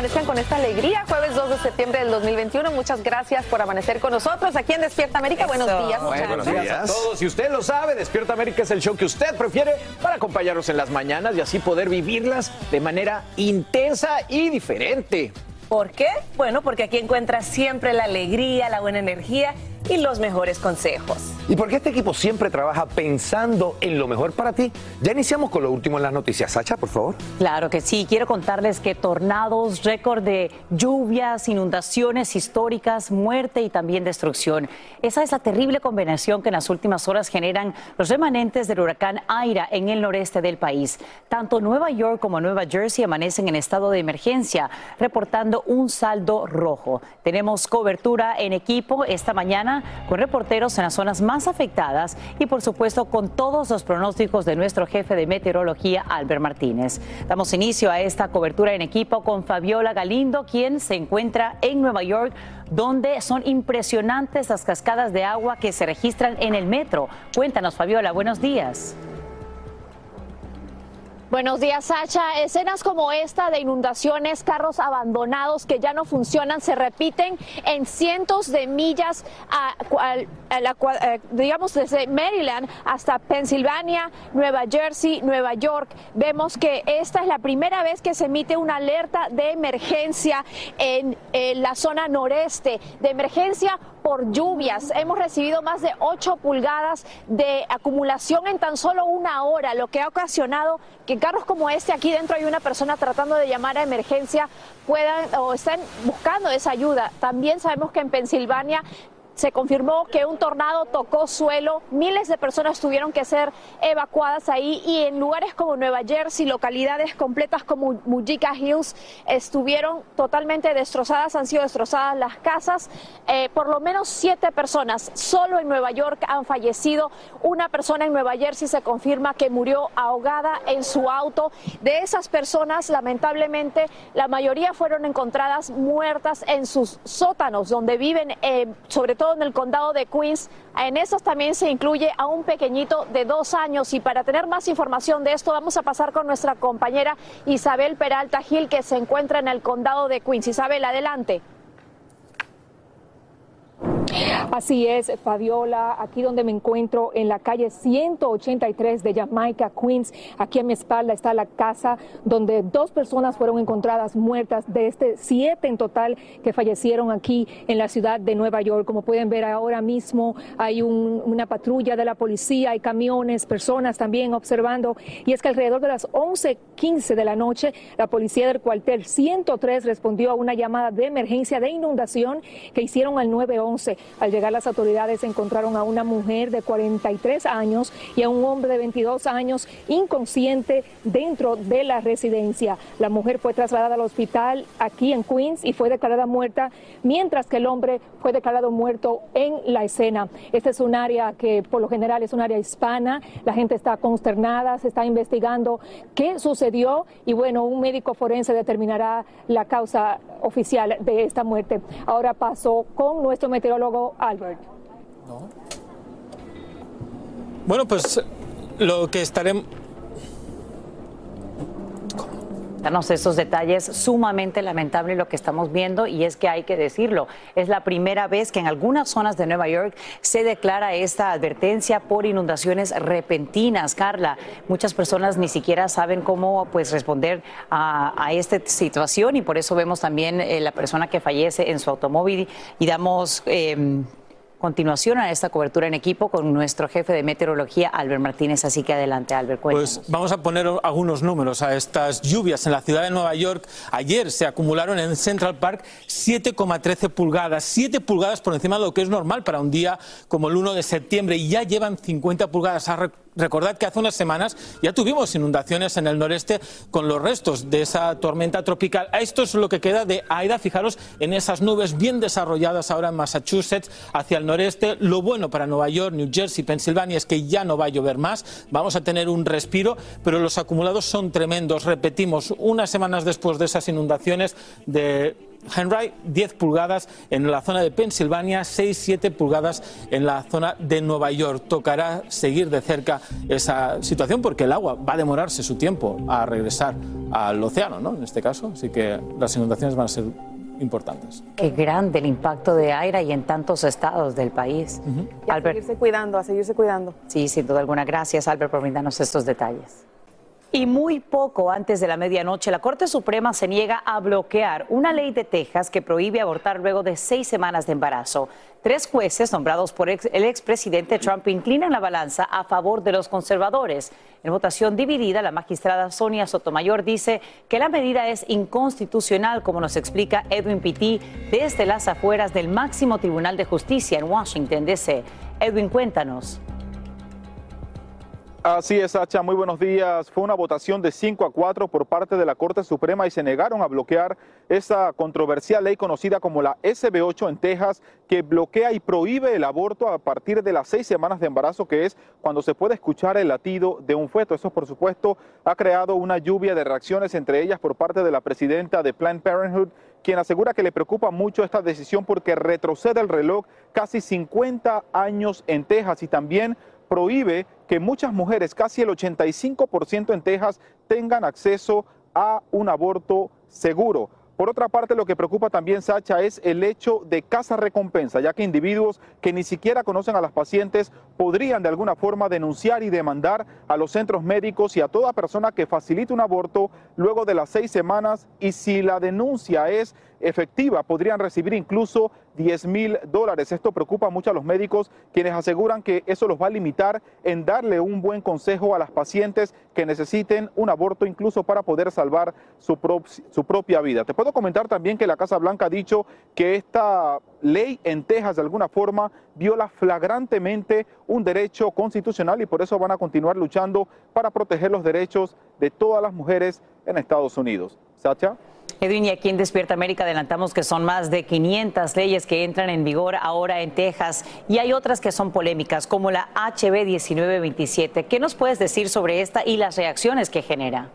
Amanezcan con esta alegría. Jueves 2 de septiembre del 2021. Muchas gracias por amanecer con nosotros aquí en Despierta América. Buenos días, Buenos muchachos. días a todos. Y usted lo sabe, Despierta América es el show que usted prefiere para acompañarnos en las mañanas y así poder vivirlas de manera intensa y diferente. ¿Por qué? Bueno, porque aquí encuentras siempre la alegría, la buena energía y los mejores consejos. ¿Y por qué este equipo siempre trabaja pensando en lo mejor para ti? Ya iniciamos con lo último en las noticias. Sacha, por favor. Claro que sí, quiero contarles que tornados, récord de lluvias, inundaciones históricas, muerte y también destrucción. Esa es la terrible combinación que en las últimas horas generan los remanentes del huracán Aira en el noreste del país. Tanto Nueva York como Nueva Jersey amanecen en estado de emergencia, reportando un saldo rojo. Tenemos cobertura en equipo esta mañana con reporteros en las zonas más afectadas y por supuesto con todos los pronósticos de nuestro jefe de meteorología, Albert Martínez. Damos inicio a esta cobertura en equipo con Fabiola Galindo, quien se encuentra en Nueva York donde son impresionantes las cascadas de agua que se registran en el metro. Cuéntanos, Fabiola, buenos días. Buenos días, Sacha. Escenas como esta de inundaciones, carros abandonados que ya no funcionan, se repiten en cientos de millas, a, eh, digamos desde Maryland hasta Pensilvania, Nueva Jersey, Nueva York. Vemos que esta es la primera vez que se emite una alerta de emergencia en, en la zona noreste, de emergencia por lluvias. Hemos recibido más de 8 pulgadas de acumulación en tan solo una hora, lo que ha ocasionado que carros como este, aquí dentro hay una persona tratando de llamar a emergencia, puedan o están buscando esa ayuda. También sabemos que en Pensilvania se confirmó que un tornado tocó suelo, miles de personas tuvieron que ser evacuadas ahí y en lugares como Nueva Jersey, localidades completas como Mujica Hills estuvieron totalmente destrozadas, han sido destrozadas las casas. Eh, por lo menos siete personas solo en Nueva York han fallecido. Una persona en Nueva Jersey se confirma que murió ahogada en su auto. De esas personas, lamentablemente, la mayoría fueron encontradas muertas en sus sótanos, donde viven, eh, sobre todo en el condado de Queens. En esos también se incluye a un pequeñito de dos años. Y para tener más información de esto, vamos a pasar con nuestra compañera Isabel Peralta Gil, que se encuentra en el condado de Queens. Isabel, adelante. Así es, Fabiola, aquí donde me encuentro en la calle 183 de Jamaica, Queens. Aquí a mi espalda está la casa donde dos personas fueron encontradas muertas, de este siete en total que fallecieron aquí en la ciudad de Nueva York. Como pueden ver ahora mismo hay un- una patrulla de la policía, hay camiones, personas también observando. Y es que alrededor de las 11:15 de la noche, la policía del cuartel 103 respondió a una llamada de emergencia de inundación que hicieron al 911. Al llegar las autoridades encontraron a una mujer de 43 años y a un hombre de 22 años inconsciente dentro de la residencia. La mujer fue trasladada al hospital aquí en Queens y fue declarada muerta, mientras que el hombre fue declarado muerto en la escena. Este es un área que por lo general es un área hispana. La gente está consternada, se está investigando qué sucedió y bueno, un médico forense determinará la causa oficial de esta muerte. Ahora paso con nuestro meteorólogo Albert. Bueno, pues lo que estaremos... Danos estos detalles sumamente lamentable lo que estamos viendo y es que hay que decirlo, es la primera vez que en algunas zonas de Nueva York se declara esta advertencia por inundaciones repentinas. Carla, muchas personas ni siquiera saben cómo pues responder a, esta situación y por eso vemos también eh, la persona que fallece en su automóvil y damos em, continuación a esta cobertura en equipo con nuestro jefe de meteorología, Albert Martínez. Así que adelante, Albert. Cuéntanos. Pues vamos a poner algunos números a estas lluvias en la ciudad de Nueva York. Ayer se acumularon en Central Park 7,13 pulgadas, 7 pulgadas por encima de lo que es normal para un día como el 1 de septiembre y ya llevan 50 pulgadas. Recordad que hace unas semanas ya tuvimos inundaciones en el noreste con los restos de esa tormenta tropical. Esto es lo que queda de Aida. Fijaros en esas nubes bien desarrolladas ahora en Massachusetts hacia el noreste. Lo bueno para Nueva York, New Jersey, Pensilvania es que ya no va a llover más. Vamos a tener un respiro, pero los acumulados son tremendos. Repetimos, unas semanas después de esas inundaciones de Henry, 10 pulgadas en la zona de Pensilvania, 6-7 pulgadas en la zona de Nueva York. Tocará seguir de cerca esa situación porque el agua va a demorarse su tiempo a regresar al océano, ¿no? En este caso, así que las inundaciones van a ser importantes. Qué grande el impacto de Aira y en tantos estados del país. a seguirse cuidando, a seguirse cuidando. Sí, sin duda alguna. Gracias, Albert, por brindarnos estos detalles. Y muy poco antes de la medianoche, la Corte Suprema se niega a bloquear una ley de Texas que prohíbe abortar luego de seis semanas de embarazo. Tres jueces nombrados por el expresidente Trump inclinan la balanza a favor de los conservadores. En votación dividida, la magistrada Sonia Sotomayor dice que la medida es inconstitucional, como nos explica Edwin Pitti desde las afueras del máximo Tribunal de Justicia en Washington, D.C. Edwin, cuéntanos. Así es, Sacha. Muy buenos días. Fue una votación de 5 a 4 por parte de la Corte Suprema y se negaron a bloquear esa controversial ley conocida como la SB8 en Texas, que bloquea y prohíbe el aborto a partir de las seis semanas de embarazo, que es cuando se puede escuchar el latido de un feto. Eso, por supuesto, ha creado una lluvia de reacciones, entre ellas por parte de la presidenta de Planned Parenthood, quien asegura que le preocupa mucho esta decisión porque retrocede el reloj casi 50 años en Texas y también prohíbe que muchas mujeres, casi el 85% en Texas, tengan acceso a un aborto seguro. Por otra parte, lo que preocupa también, Sacha, es el hecho de casa recompensa, ya que individuos que ni siquiera conocen a las pacientes podrían de alguna forma denunciar y demandar a los centros médicos y a toda persona que facilite un aborto luego de las seis semanas y si la denuncia es efectiva, podrían recibir incluso 10 mil dólares. Esto preocupa mucho a los médicos, quienes aseguran que eso los va a limitar en darle un buen consejo a las pacientes que necesiten un aborto, incluso para poder salvar su, propia vida. Te puedo comentar también que la Casa Blanca ha dicho que esta ley en Texas de alguna forma viola flagrantemente un derecho constitucional y por eso van a continuar luchando para proteger los derechos de todas las mujeres en Estados Unidos. Sacha. Edwin, y aquí en Despierta América adelantamos que son más de 500 leyes que entran en vigor ahora en Texas y hay otras que son polémicas, como la HB 1927. ¿Qué nos puedes decir sobre esta y las reacciones que genera?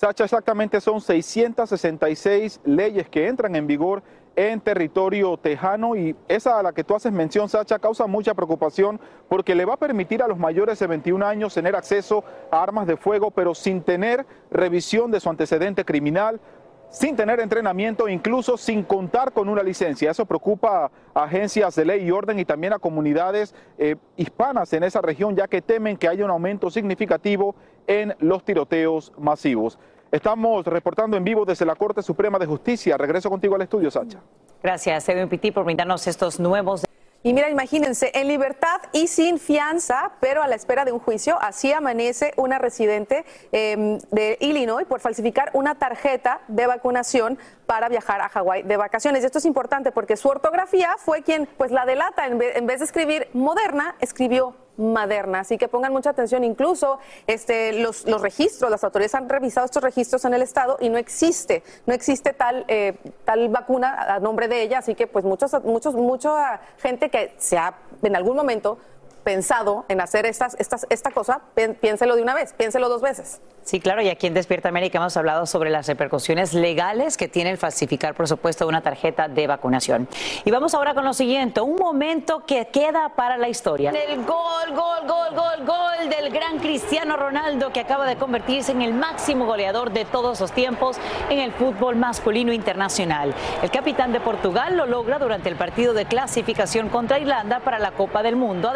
Sacha, exactamente son 666 leyes que entran en vigor en territorio tejano y esa a la que tú haces mención, Sacha, causa mucha preocupación porque le va a permitir a los mayores de 21 años tener acceso a armas de fuego, pero sin tener revisión de su antecedente criminal, sin tener entrenamiento, incluso sin contar con una licencia. Eso preocupa a agencias de ley y orden y también a comunidades eh, hispanas en esa región, ya que temen que haya un aumento significativo en los tiroteos masivos. Estamos reportando en vivo desde la Corte Suprema de Justicia. Regreso contigo al estudio, Sacha. Gracias, Edwin Pitti, por brindarnos estos nuevos. Y mira, imagínense, en libertad y sin fianza, pero a la espera de un juicio, así amanece una residente em, de Illinois por falsificar una tarjeta de vacunación para viajar a Hawái de vacaciones. Y esto es importante porque su ortografía fue quien pues la delata. En vez, de escribir moderna, escribió maderna. Así que pongan mucha atención. Incluso este, los, los, registros, las autoridades han revisado estos registros en el estado y no existe, no existe tal, eh, tal vacuna a nombre de ella. Así que pues muchos, muchos, mucha gente que se ha en algún momento pensado en hacer estas, estas, esta cosa, piénselo de una vez, piénselo dos veces. Sí, claro, y aquí en Despierta América hemos hablado sobre las repercusiones legales que tiene el falsificar, por supuesto, una tarjeta de vacunación. Y vamos ahora con lo siguiente, un momento que queda para la historia. El gol, gol, gol, gol, gol del gran Cristiano Ronaldo que acaba de convertirse en el máximo goleador de todos los tiempos en el fútbol masculino internacional. El capitán de Portugal lo logra durante el partido de clasificación contra Irlanda para la Copa del Mundo,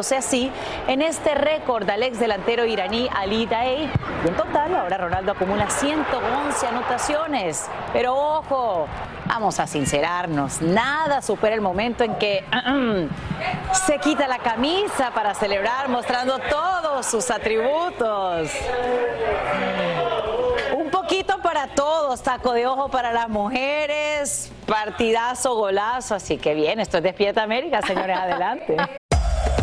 así en este récord al ex delantero iraní Ali Daei en total, ahora Ronaldo acumula 111 anotaciones. Pero ojo, vamos a sincerarnos, nada supera el momento en que se quita la camisa para celebrar mostrando todos sus atributos. Un poquito para todos, taco de ojo para las mujeres, partidazo, golazo, así que bien, esto es Despierta América, señores, adelante.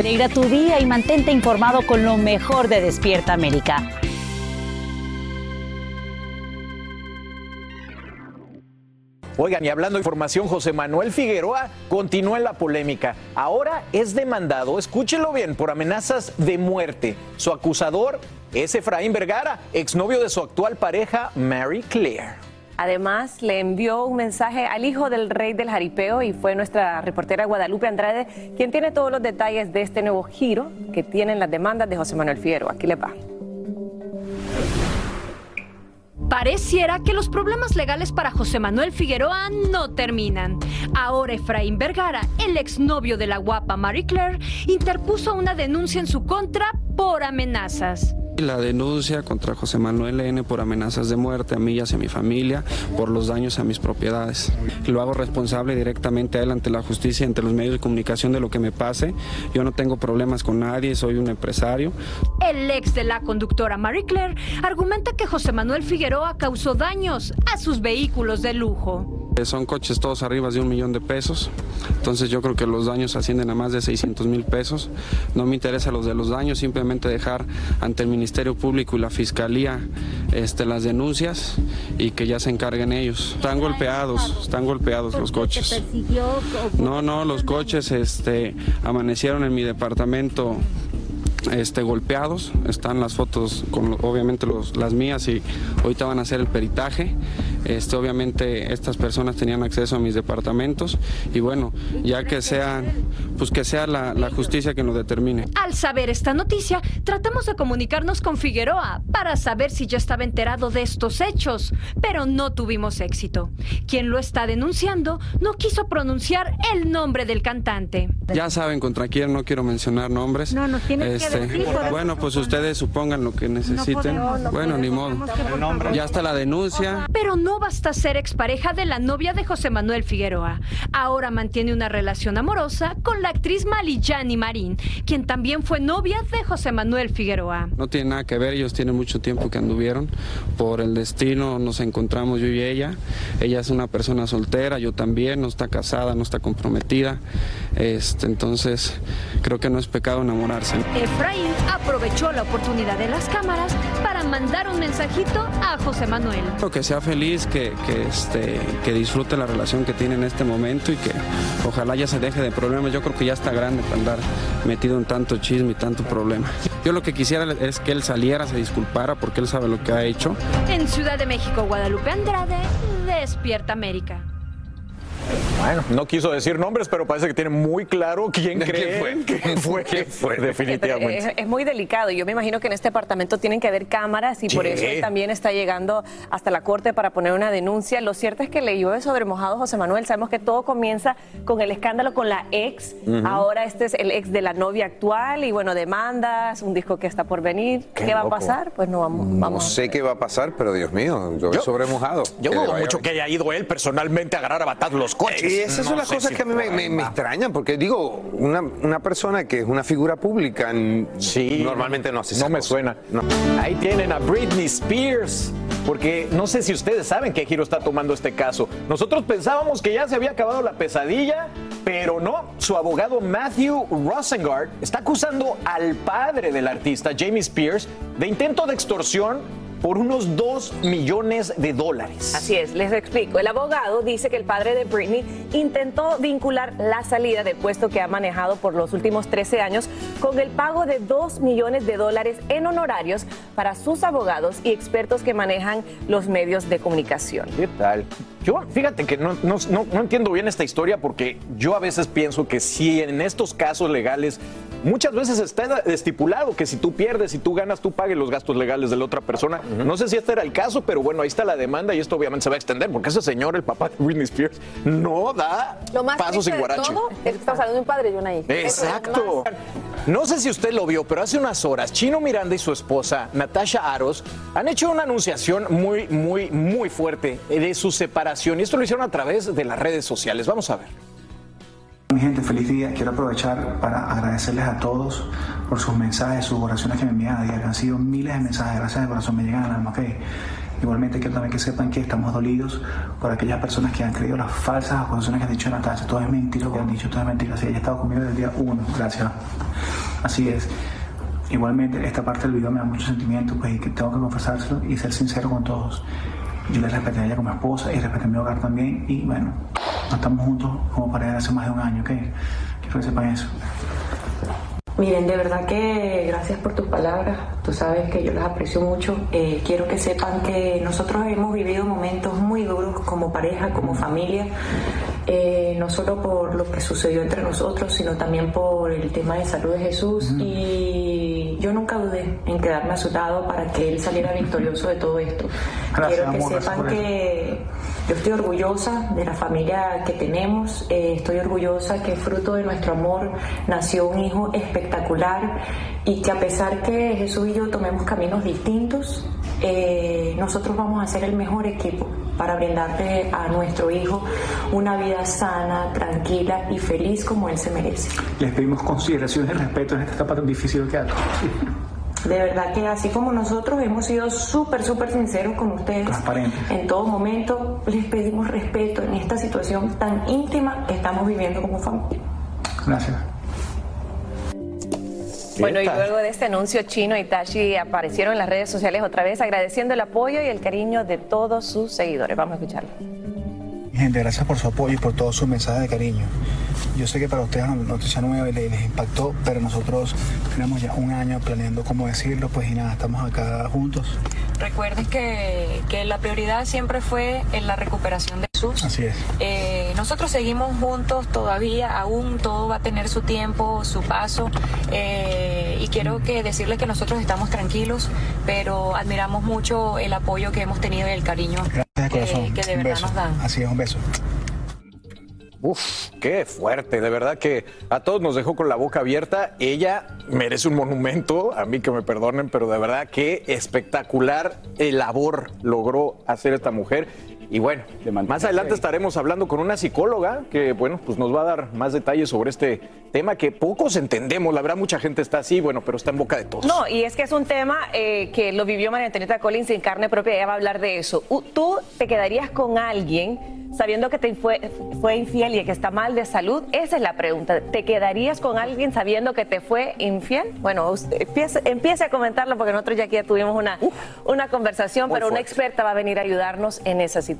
Alegra tu día y mantente informado con lo mejor de Despierta América. Oigan, y hablando de información, José Manuel Figueroa continúa en la polémica. Ahora es demandado, escúchelo bien, por amenazas de muerte. Su acusador es Efraín Vergara, exnovio de su actual pareja, Mary Claire. Además, le envió un mensaje al hijo del rey del jaripeo y fue nuestra reportera Guadalupe Andrade quien tiene todos los detalles de este nuevo giro que tienen las demandas de José Manuel Figueroa. Aquí le va. Pareciera que los problemas legales para José Manuel Figueroa no terminan. Ahora Efraín Vergara, el exnovio de la guapa Marie Claire, interpuso una denuncia en su contra por amenazas. La denuncia contra José Manuel N por amenazas de muerte a mí y hacia mi familia, por los daños a mis propiedades. Lo hago responsable directamente a él ante la justicia, ante los medios de comunicación de lo que me pase. Yo no tengo problemas con nadie, soy un empresario. El ex de la conductora Marie Claire argumenta que José Manuel Figueroa causó daños a sus vehículos de lujo. Son coches todos arriba de un millón de pesos, entonces yo creo que los daños ascienden a más de 600 mil pesos. No me interesa los de los daños, simplemente dejar ante el Ministerio Público y la Fiscalía este, las denuncias y que ya se encarguen ellos. Están golpeados, están golpeados los coches. No, no, los coches este, amanecieron en mi departamento este, golpeados. Están las fotos con obviamente los, las mías y ahorita van a hacer el peritaje. Este, obviamente estas personas tenían acceso a mis departamentos y bueno, ya que sea, pues que sea la, la justicia que nos determine. Al saber esta noticia, tratamos de comunicarnos con Figueroa para saber si ya estaba enterado de estos hechos, pero no tuvimos éxito. Quien lo está denunciando no quiso pronunciar el nombre del cantante. Ya saben contra quién, no quiero mencionar nombres. No, nos tienen que este, bueno, pues ustedes supongan lo que necesiten. bueno, ni modo. Ya está la denuncia. Pero no basta ser expareja de la novia de José Manuel Figueroa. Ahora mantiene una relación amorosa con la actriz Malillani Marín, quien también fue novia de José Manuel Figueroa. No tiene nada que ver, ellos tienen mucho tiempo que anduvieron. Por el destino nos encontramos yo y ella. Ella es una persona soltera, yo también, no está casada, no está comprometida. Este, entonces, creo que no es pecado enamorarse. Efraín aprovechó la oportunidad de las cámaras para mandar un mensajito a José Manuel. Que sea feliz, que, que, este, que disfrute la relación que tiene en este momento y que ojalá ya se deje de problemas. Yo creo que ya está grande para andar metido en tanto chisme y tanto problema. Yo lo que quisiera es que él saliera, se disculpara porque él sabe lo que ha hecho. En Ciudad de México, Guadalupe Andrade, Despierta América. Bueno, no quiso decir nombres, pero parece que tiene muy claro quién cree fue? que fue, ¿Quién fue? definitivamente. Es, es muy delicado. Yo me imagino que en este apartamento tienen que haber cámaras y por eso él también está llegando hasta la corte para poner una denuncia. Lo cierto es que le llueve sobre mojado José Manuel. Sabemos que todo comienza con el escándalo con la ex. Ahora este es el ex de la novia actual y bueno, demandas, un disco que está por venir. Qué ¿Qué, va a pasar? Pues no vamos. No vamos. sé qué va a pasar, pero Dios mío, llueve sobre mojado. Yo dudo mucho que haya ido él personalmente a agarrar a batar los coches. Y esas son las cosas si que a mí me, me- extrañan, porque digo, una, una persona que es una figura pública Sí. normalmente no hace No me cosas. suena. No. Ahí tienen a Britney Spears. Porque no sé si ustedes saben qué giro está tomando este caso. Nosotros pensábamos que ya se había acabado la pesadilla, pero no. Su abogado Matthew Rosengard está acusando al padre del artista, Jamie Spears, de intento de extorsión por unos 2 millones de dólares. Así es, les explico. El abogado dice que el padre de Britney intentó vincular la salida del puesto que ha manejado por los últimos 13 años con el pago de 2 millones de dólares en honorarios para sus abogados y expertos que manejan los medios de comunicación. ¿Qué tal? Yo, fíjate que no, no- no- no entiendo bien esta historia porque yo a veces pienso que si en estos casos legales muchas veces está estipulado que si tú pierdes, si tú ganas, tú pagues los gastos legales de la otra persona. No sé si este era el caso, pero bueno, ahí está la demanda y esto obviamente se va a extender porque ese señor, el papá de Britney Spears, no da Lo más pasos sin de guarache. todo es que está saliendo un padre y una hija. Exacto. No sé si usted lo vio, pero hace unas horas Chino Miranda y su esposa Natasha Aros han hecho una anunciación muy, muy, muy fuerte de su separación y esto lo hicieron a través de las redes sociales. Vamos a ver. Mi gente, feliz día. Quiero aprovechar para agradecerles a todos por sus mensajes, sus oraciones que me envían a diario. Han sido miles de mensajes, gracias de corazón, me llegan al alma. ok. Igualmente quiero también que sepan que estamos dolidos por aquellas personas que han creído las falsas acusaciones que han dicho Natasha. Todo es mentira lo que han dicho, todo es mentira. Sí, ella ha estado conmigo desde el día uno, gracias. Así es. Igualmente, esta parte del video me da mucho sentimiento, pues, y que tengo que confesárselo y ser sincero con todos. Yo le respeté a ella como esposa y respeté mi hogar también. Y bueno, no estamos juntos como pareja hace más de un año, ¿ok? Quiero que sepan eso. Miren, de verdad que gracias por tus palabras. Tú sabes que yo las aprecio mucho. Eh, quiero que sepan que nosotros hemos vivido momentos muy duros como pareja, como familia. Eh, no solo por lo que sucedió entre nosotros, sino también por el tema de salud de Jesús. Y yo nunca dudé en quedarme a su lado para que él saliera victorioso de todo esto. Gracias, Quiero que amor, sepan que yo estoy orgullosa de la familia que tenemos, eh, estoy orgullosa que fruto de nuestro amor nació un hijo espectacular y que a pesar que Jesús y yo tomemos caminos distintos, eh, nosotros vamos a ser el mejor equipo para brindarle a nuestro hijo una vida sana, tranquila y feliz como él se merece. Les pedimos consideración y respeto en esta etapa tan difícil que ha De verdad que así como nosotros hemos sido súper, súper sinceros con ustedes en todo momento, les pedimos respeto en esta situación tan íntima que estamos viviendo como familia. Gracias. Bueno, y luego de este anuncio, Chino y Tashi aparecieron en las redes sociales otra vez agradeciendo el apoyo y el cariño de todos sus seguidores. Vamos a escucharlo. Gente, gracias por su apoyo y por todos sus mensajes de cariño. Yo sé que para ustedes la noticia nueva les, les impactó, pero nosotros tenemos ya un año planeando cómo decirlo, pues y nada, estamos acá juntos. Recuerden que, que la prioridad siempre fue en la recuperación de Jesús. Así es. Eh, nosotros seguimos juntos todavía, aún todo va a tener su tiempo, su paso. eh, y quiero que decirles que nosotros estamos tranquilos, pero admiramos mucho el apoyo que hemos tenido y el cariño Gracias que, corazón. que de verdad nos dan. Así es, un beso. Uf, qué fuerte, de verdad que a todos nos dejó con la boca abierta. Ella merece un monumento, a mí que me perdonen, pero de verdad que espectacular labor logró hacer esta mujer. Y bueno, más adelante estaremos hablando con una psicóloga que, bueno, pues nos va a dar más detalles sobre este tema que pocos entendemos. La verdad, mucha gente está así, bueno, pero está en boca de todos. No, y es que es un tema eh, que lo vivió María Antonieta Collins en carne propia. Ella va a hablar de eso. ¿Tú te quedarías con alguien sabiendo que te fue, fue infiel y que está mal de salud? Esa es la pregunta. ¿Te quedarías con alguien sabiendo que te fue infiel? Bueno, usted empiece, a comentarlo porque nosotros ya aquí ya tuvimos una, una conversación, pero una experta va a venir a ayudarnos en esa situación.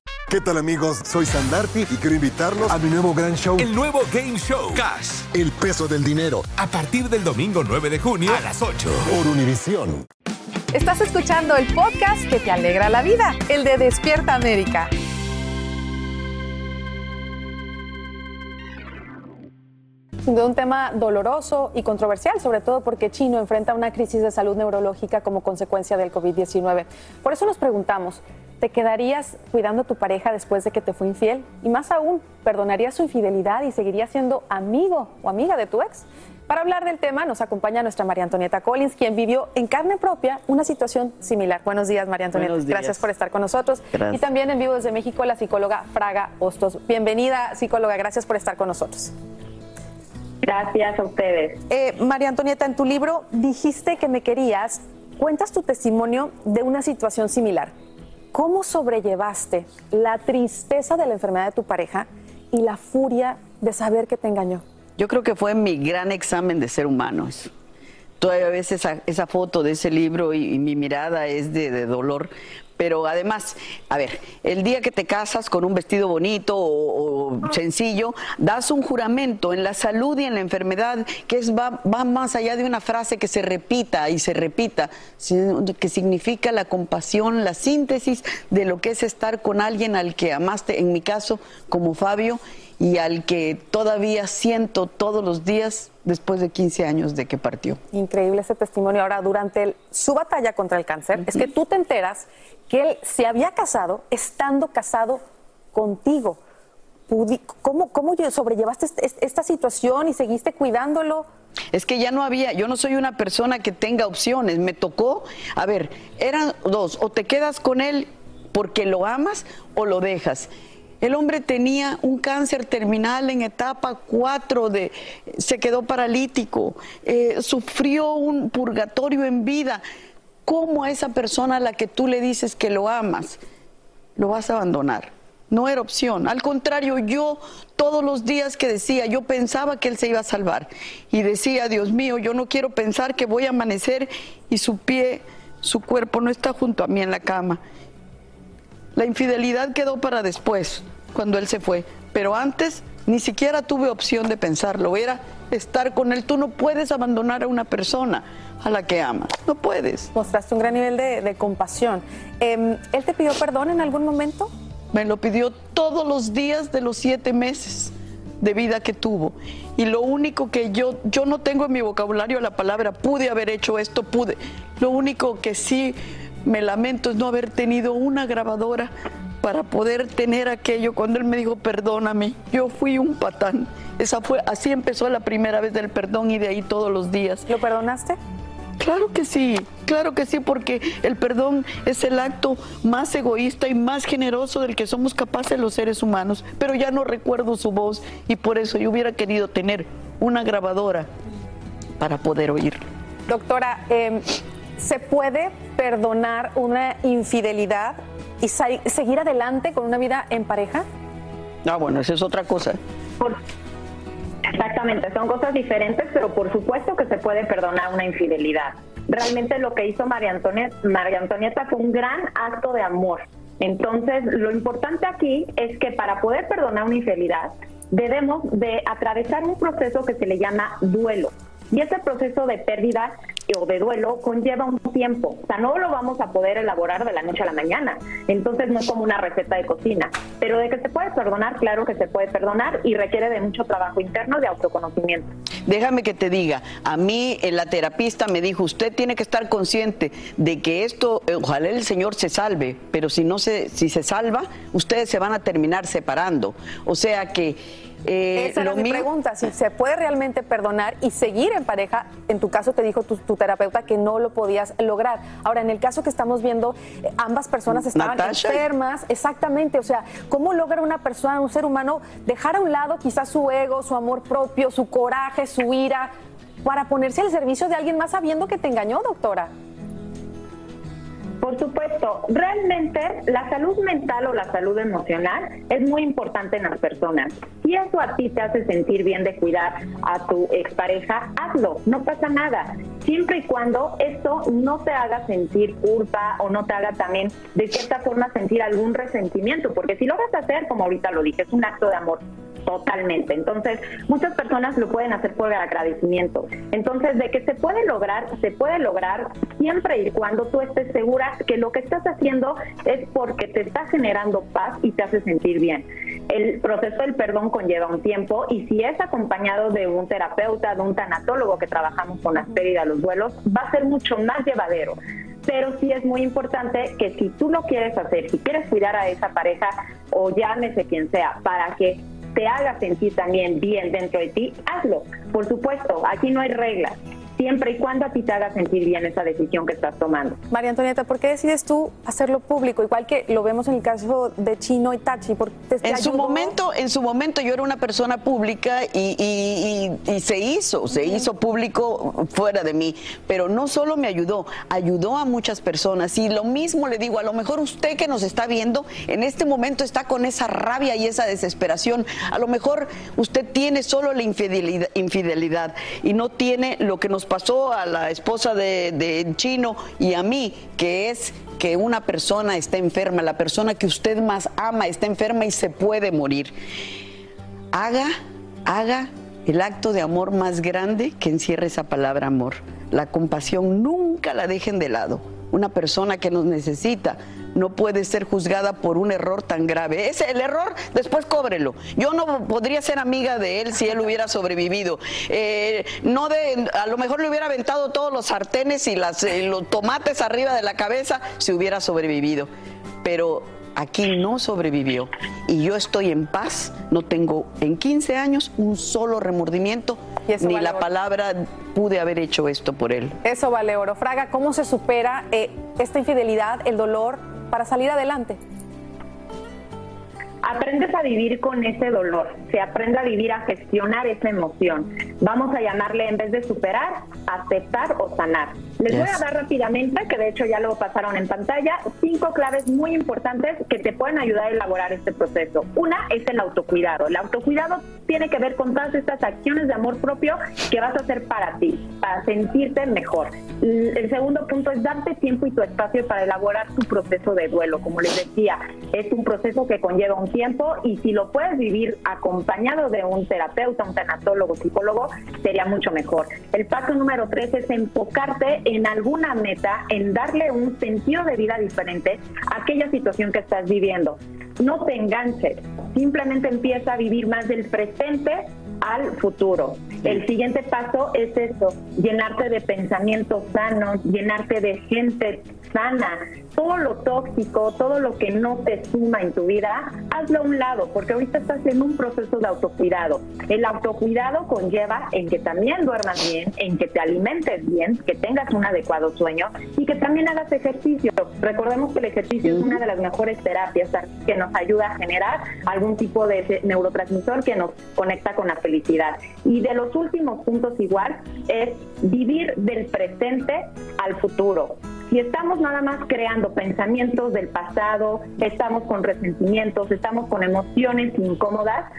¿Qué tal amigos? Soy Sandarti y quiero invitarlos a mi nuevo gran show. El nuevo Game Show. Cash. El peso del dinero. A partir del domingo 9 de junio a las 8. Por Univisión. Estás escuchando el podcast que te alegra la vida, el de Despierta América. de un tema doloroso y controversial, sobre todo porque Chino enfrenta una crisis de salud neurológica como consecuencia del COVID-19. Por eso nos preguntamos, ¿te quedarías cuidando a tu pareja después de que te fue infiel? Y más aún, ¿perdonarías su infidelidad y seguirías siendo amigo o amiga de tu ex? Para hablar del tema nos acompaña nuestra María Antonieta Collins, quien vivió en carne propia una situación similar. Buenos días, María Antonieta. Gracias por estar con nosotros. Y también en vivo desde México la psicóloga Fraga Hostos. Bienvenida, psicóloga. Gracias por estar con nosotros. Gracias a ustedes. Eh, María Antonieta, en tu libro dijiste que me querías. Cuentas tu testimonio de una situación similar. ¿Cómo sobrellevaste la tristeza de la enfermedad de tu pareja y la furia de saber que te engañó? Yo creo que fue mi gran examen de ser humano. Todavía ves esa, esa foto de ese libro y, mi mirada es de dolor, pero además, a ver, el día que te casas con un vestido bonito o, sencillo, das un juramento en la salud y en la enfermedad que es, va, va, más allá de una frase que se repita y se repita, que significa la compasión, la síntesis de lo que es estar con alguien al que amaste, en mi caso, como Fabio, y al que todavía siento todos los días después de 15 años de que partió. Increíble ese testimonio. Ahora, durante su batalla contra el cáncer, es que tú te enteras que él se había casado estando casado contigo. ¿Cómo, cómo sobrellevaste esta situación y seguiste cuidándolo? Es que ya no había, yo no soy una persona que tenga opciones, me tocó, a ver, eran dos, o te quedas con él porque lo amas o lo dejas. El hombre tenía un cáncer terminal en etapa 4, de, se quedó paralítico, eh, sufrió un purgatorio en vida. ¿Cómo a esa persona a la que tú le dices que lo amas, lo vas a abandonar? No era opción. Al contrario, yo todos los días que decía, yo pensaba que él se iba a salvar. Y decía, Dios mío, yo no quiero pensar que voy a amanecer y su pie, su cuerpo no está junto a mí en la cama. La infidelidad quedó para después, cuando él se fue. Pero antes ni siquiera tuve opción de pensarlo. Era estar con él. Tú no puedes abandonar a una persona a la que amas. No puedes. Mostraste un gran nivel de, compasión. Em, ¿Él te pidió perdón en algún momento? Me lo pidió todos los días de los siete meses de vida que tuvo. Y lo único que yo, yo no tengo en mi vocabulario la palabra pude haber hecho esto, pude. Lo único que sí me lamento es no haber tenido una grabadora para poder tener aquello. Cuando él me dijo, perdóname, yo fui un patán. Esa fue, así empezó la primera vez del perdón y de ahí todos los días. ¿Lo perdonaste? Claro que sí, claro que sí, porque el perdón es el acto más egoísta y más generoso del que somos capaces los seres humanos. Pero ya no recuerdo su voz y por eso yo hubiera querido tener una grabadora para poder oír. Doctora, em, ¿se puede perdonar una infidelidad y seguir adelante con una vida en pareja? Ah, bueno, esa es otra cosa. Exactamente, son cosas diferentes, pero por supuesto que se puede perdonar una infidelidad. Realmente lo que hizo María Antonieta, María Antonieta fue un gran acto de amor. Entonces, lo importante aquí es que para poder perdonar una infidelidad, debemos de atravesar un proceso que se le llama duelo. Y ese proceso de pérdida o de duelo conlleva un tiempo. O sea, no lo vamos a poder elaborar de la noche a la mañana. Entonces no es como una receta de cocina. Pero de que se puede perdonar, claro que se puede perdonar y requiere de mucho trabajo interno de autoconocimiento. Déjame que te diga, a mí eh, la terapista me dijo, usted tiene que estar consciente de que esto, eh, ojalá el Señor se salve, pero si no se, si se salva, ustedes se van a terminar separando. O sea que eh, Esa era mi pregunta, si se puede realmente perdonar y seguir en pareja. En tu caso te dijo tu, terapeuta que no lo podías lograr. Ahora, en el caso que estamos viendo, eh, ambas personas estaban enfermas, exactamente. O sea, ¿cómo logra una persona, un ser humano, dejar a un lado quizás su ego, su amor propio, su coraje, su ira, para ponerse al servicio de alguien más sabiendo que te engañó, doctora? Por supuesto, realmente la salud mental o la salud emocional es muy importante en las personas. Si eso a ti te hace sentir bien de cuidar a tu expareja, hazlo, no pasa nada. Siempre y cuando esto no te haga sentir culpa o no te haga también de cierta forma sentir algún resentimiento, porque si lo vas a hacer, como ahorita lo dije, es un acto de amor Totalmente. Entonces, muchas personas lo pueden hacer por agradecimiento. Entonces, de que se puede lograr, se puede lograr siempre y cuando tú estés segura que lo que estás haciendo es porque te está generando paz y te hace sentir bien. El proceso del perdón conlleva un tiempo y si es acompañado de un terapeuta, de un tanatólogo que trabajamos con las pérdidas, los duelos, va a ser mucho más llevadero pero sí es muy importante que si tú lo quieres hacer, si quieres cuidar a esa pareja o llámese quien sea, para que te haga sentir también bien dentro de ti, hazlo. Por supuesto, aquí no hay reglas siempre y cuando a ti te haga sentir bien esa decisión que estás tomando. María Antonieta, ¿por qué decides tú hacerlo público? Igual que lo vemos en el caso de Chino y Tachi. en su momento, en su momento yo era una persona pública y, se hizo, se hizo público fuera de mí. Pero no solo me ayudó, ayudó a muchas personas. Y lo mismo le digo, a lo mejor usted que nos está viendo en este momento está con esa rabia y esa desesperación. A lo mejor usted tiene solo la infidelidad, infidelidad y no tiene lo que nos pasó a la esposa de, Chino y a mí, que es que una persona está enferma, la persona que usted más ama está enferma y se puede morir. Haga, haga el acto de amor más grande que encierra esa palabra amor. La compasión nunca la dejen de lado. Una persona que nos necesita no puede ser juzgada por un error tan grave. Ese el error, después cóbrelo. Yo no podría ser amiga de él si él hubiera sobrevivido. Eh, no de, a lo mejor le hubiera aventado todos los sartenes y las, eh, los tomates arriba de la cabeza si hubiera sobrevivido. Pero aquí no sobrevivió y yo estoy en paz, no tengo en 15 años un solo remordimiento, ni la palabra pude haber hecho esto por él. Eso vale oro. Fraga, ¿cómo se supera eh, esta infidelidad, el dolor para salir adelante? aprendes a vivir con ese dolor, se aprende a vivir, a gestionar esa emoción. Vamos a llamarle, en vez de superar, aceptar o sanar. Les voy a dar rápidamente, que de hecho ya lo pasaron en pantalla, cinco claves muy importantes que te pueden ayudar a elaborar este proceso. Una es el autocuidado. El autocuidado tiene que ver con todas estas acciones de amor propio que vas a hacer para ti, para sentirte mejor. El segundo punto es darte tiempo y tu espacio para elaborar tu proceso de duelo. Como les decía, es un proceso que conlleva un tiempo y si lo puedes vivir acompañado de un terapeuta, un tanatólogo, psicólogo, sería mucho mejor. El paso número tres es enfocarte en alguna meta, en darle un sentido de vida diferente a aquella situación que estás viviendo. No te enganches, simplemente empieza a vivir más del presente al futuro. El siguiente paso es eso, llenarte de pensamientos sanos, llenarte de gente sana, todo lo tóxico, todo lo que no te suma en tu vida, hazlo a un lado, porque ahorita estás en un proceso de autocuidado. El autocuidado conlleva en que también duermas bien, en que te alimentes bien, que tengas un adecuado sueño y que también hagas ejercicio. Recordemos que el ejercicio es una de las mejores terapias que nos ayuda a generar algún tipo de neurotransmisor que nos conecta con la felicidad. Y de los últimos puntos igual es vivir del presente al futuro. Si estamos nada más creando pensamientos del pasado, estamos con resentimientos, estamos con emociones incómodas,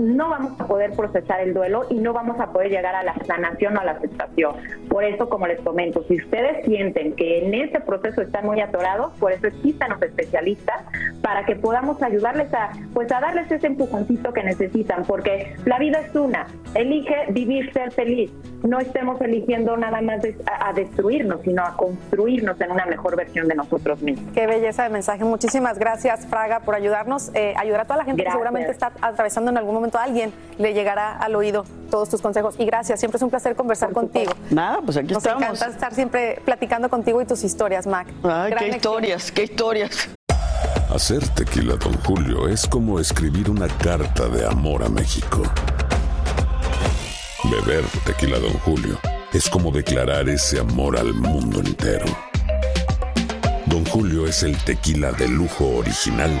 no vamos a poder procesar el duelo y no vamos a poder llegar a la sanación o a la aceptación. Por eso, como les comento, si ustedes sienten que en ese proceso están muy atorados, por eso existan los especialistas para que podamos ayudarles a, pues a darles ese empujoncito que necesitan, porque la vida es una, elige vivir, ser feliz. No estemos eligiendo nada más a, destruirnos, sino a construirnos en una mejor versión de nosotros mismos. Qué belleza de mensaje. Muchísimas gracias, Fraga, por ayudarnos, eh, ayudar a toda la gente que seguramente está atravesando en algún momento a alguien le llegará al oído todos tus consejos. Y gracias, siempre es un placer conversar contigo. Nada, pues aquí Nos estamos. Nos encanta estar siempre platicando contigo y tus historias, Mac. Ay, qué historias, qué historias. Hacer tequila, don Julio, es como escribir una carta de amor a México. Beber tequila, don Julio, es como declarar ese amor al mundo entero. Don Julio es el tequila de lujo original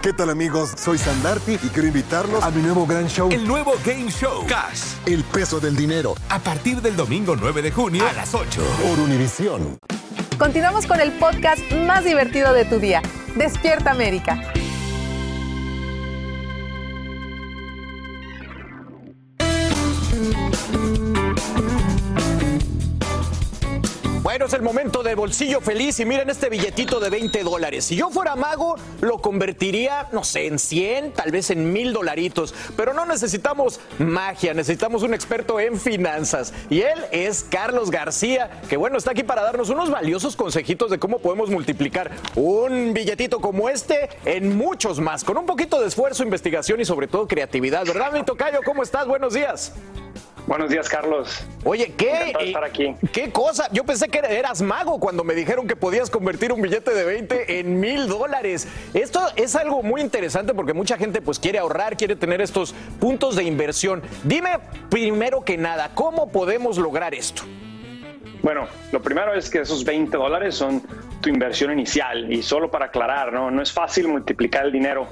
¿Qué tal amigos? Soy Sandarti y quiero invitarlos a mi nuevo gran show. El nuevo Game Show. Cash. El peso del dinero. A partir del domingo 9 de junio a las 8. Por Univisión. Continuamos con el podcast más divertido de tu día. Despierta América. Es el momento de bolsillo feliz y miren este billetito de 20 dólares. Si yo fuera mago, lo convertiría, no sé, en 100, tal vez en mil dolaritos. Pero no necesitamos magia, necesitamos un experto en finanzas. Y él es Carlos García, que bueno, está aquí para darnos unos valiosos consejitos de cómo podemos multiplicar un billetito como este en muchos más, con un poquito de esfuerzo, investigación y sobre todo creatividad. ¿Verdad, mi tocayo? ¿Cómo estás? Buenos días. Buenos días, Carlos. Oye, ¿qué? Estar aquí. ¿Qué cosa? Yo pensé que eras mago cuando me dijeron que podías convertir un billete de 20 en mil dólares. Esto es algo muy interesante porque mucha gente pues quiere ahorrar, quiere tener estos puntos de inversión. Dime primero que nada, ¿cómo podemos lograr esto? Bueno, lo primero es que esos 20 dólares son tu inversión inicial y solo para aclarar, ¿no? No es fácil multiplicar el dinero.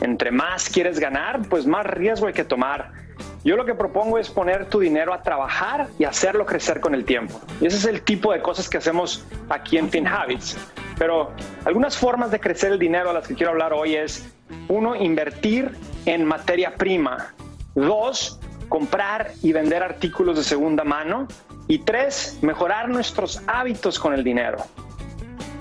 Entre más quieres ganar, pues más riesgo hay que tomar yo lo que propongo es poner tu dinero a trabajar y hacerlo crecer con el tiempo. Y ese es el tipo de cosas que hacemos aquí en FinHabits. Pero algunas formas de crecer el dinero a las que quiero hablar hoy es, uno, invertir en materia prima. Dos, comprar y vender artículos de segunda mano. Y tres, mejorar nuestros hábitos con el dinero.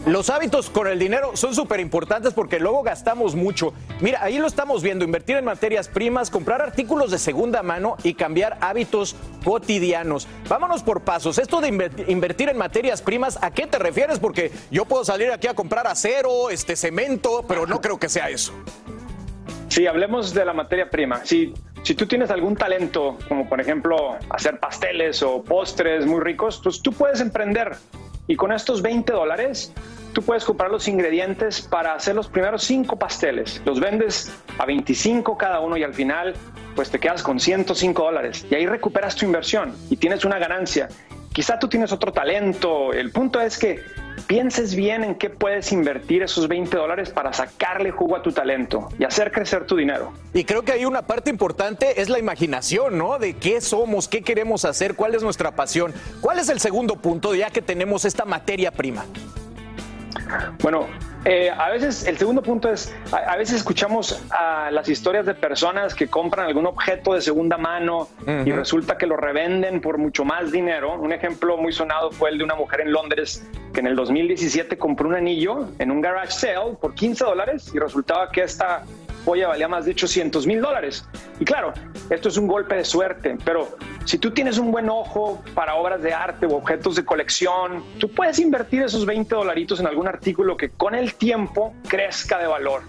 Los hábitos con el dinero son súper importantes porque luego gastamos mucho. Mira, ahí lo estamos viendo, invertir en materias primas, comprar artículos de segunda mano y cambiar hábitos cotidianos. Vámonos por pasos. Esto de invertir en materias primas, ¿a qué te refieres? Porque yo puedo salir aquí a comprar acero, este cemento, pero no creo que sea eso. Sí, hablemos de la materia prima. Si, si tú tienes algún talento, como por ejemplo hacer pasteles o postres muy ricos, pues tú puedes emprender y con estos 20 dólares, tú puedes comprar los ingredientes para hacer los primeros cinco pasteles. Los vendes a 25 cada uno y al final, pues te quedas con 105 dólares. Y ahí recuperas tu inversión y tienes una ganancia. Quizá tú tienes otro talento. El punto es que pienses bien en qué puedes invertir esos 20 dólares para sacarle jugo a tu talento y hacer crecer tu dinero. Y creo que hay una parte importante, es la imaginación, ¿no? De qué somos, qué queremos hacer, cuál es nuestra pasión. ¿Cuál es el segundo punto ya que tenemos esta materia prima? Bueno, eh, a veces el segundo punto es, a, veces escuchamos a las historias de personas que compran algún objeto de segunda mano y resulta que lo revenden por mucho más dinero. Un ejemplo muy sonado fue el de una mujer en Londres que en el 2017 compró un anillo en un garage sale por 15 dólares y resultaba que esta joya valía más de 800 mil dólares. Y claro, esto es un golpe de suerte, pero si tú tienes un buen ojo para obras de arte o objetos de colección, tú puedes invertir esos 20 dolaritos en algún artículo que con el tiempo crezca de valor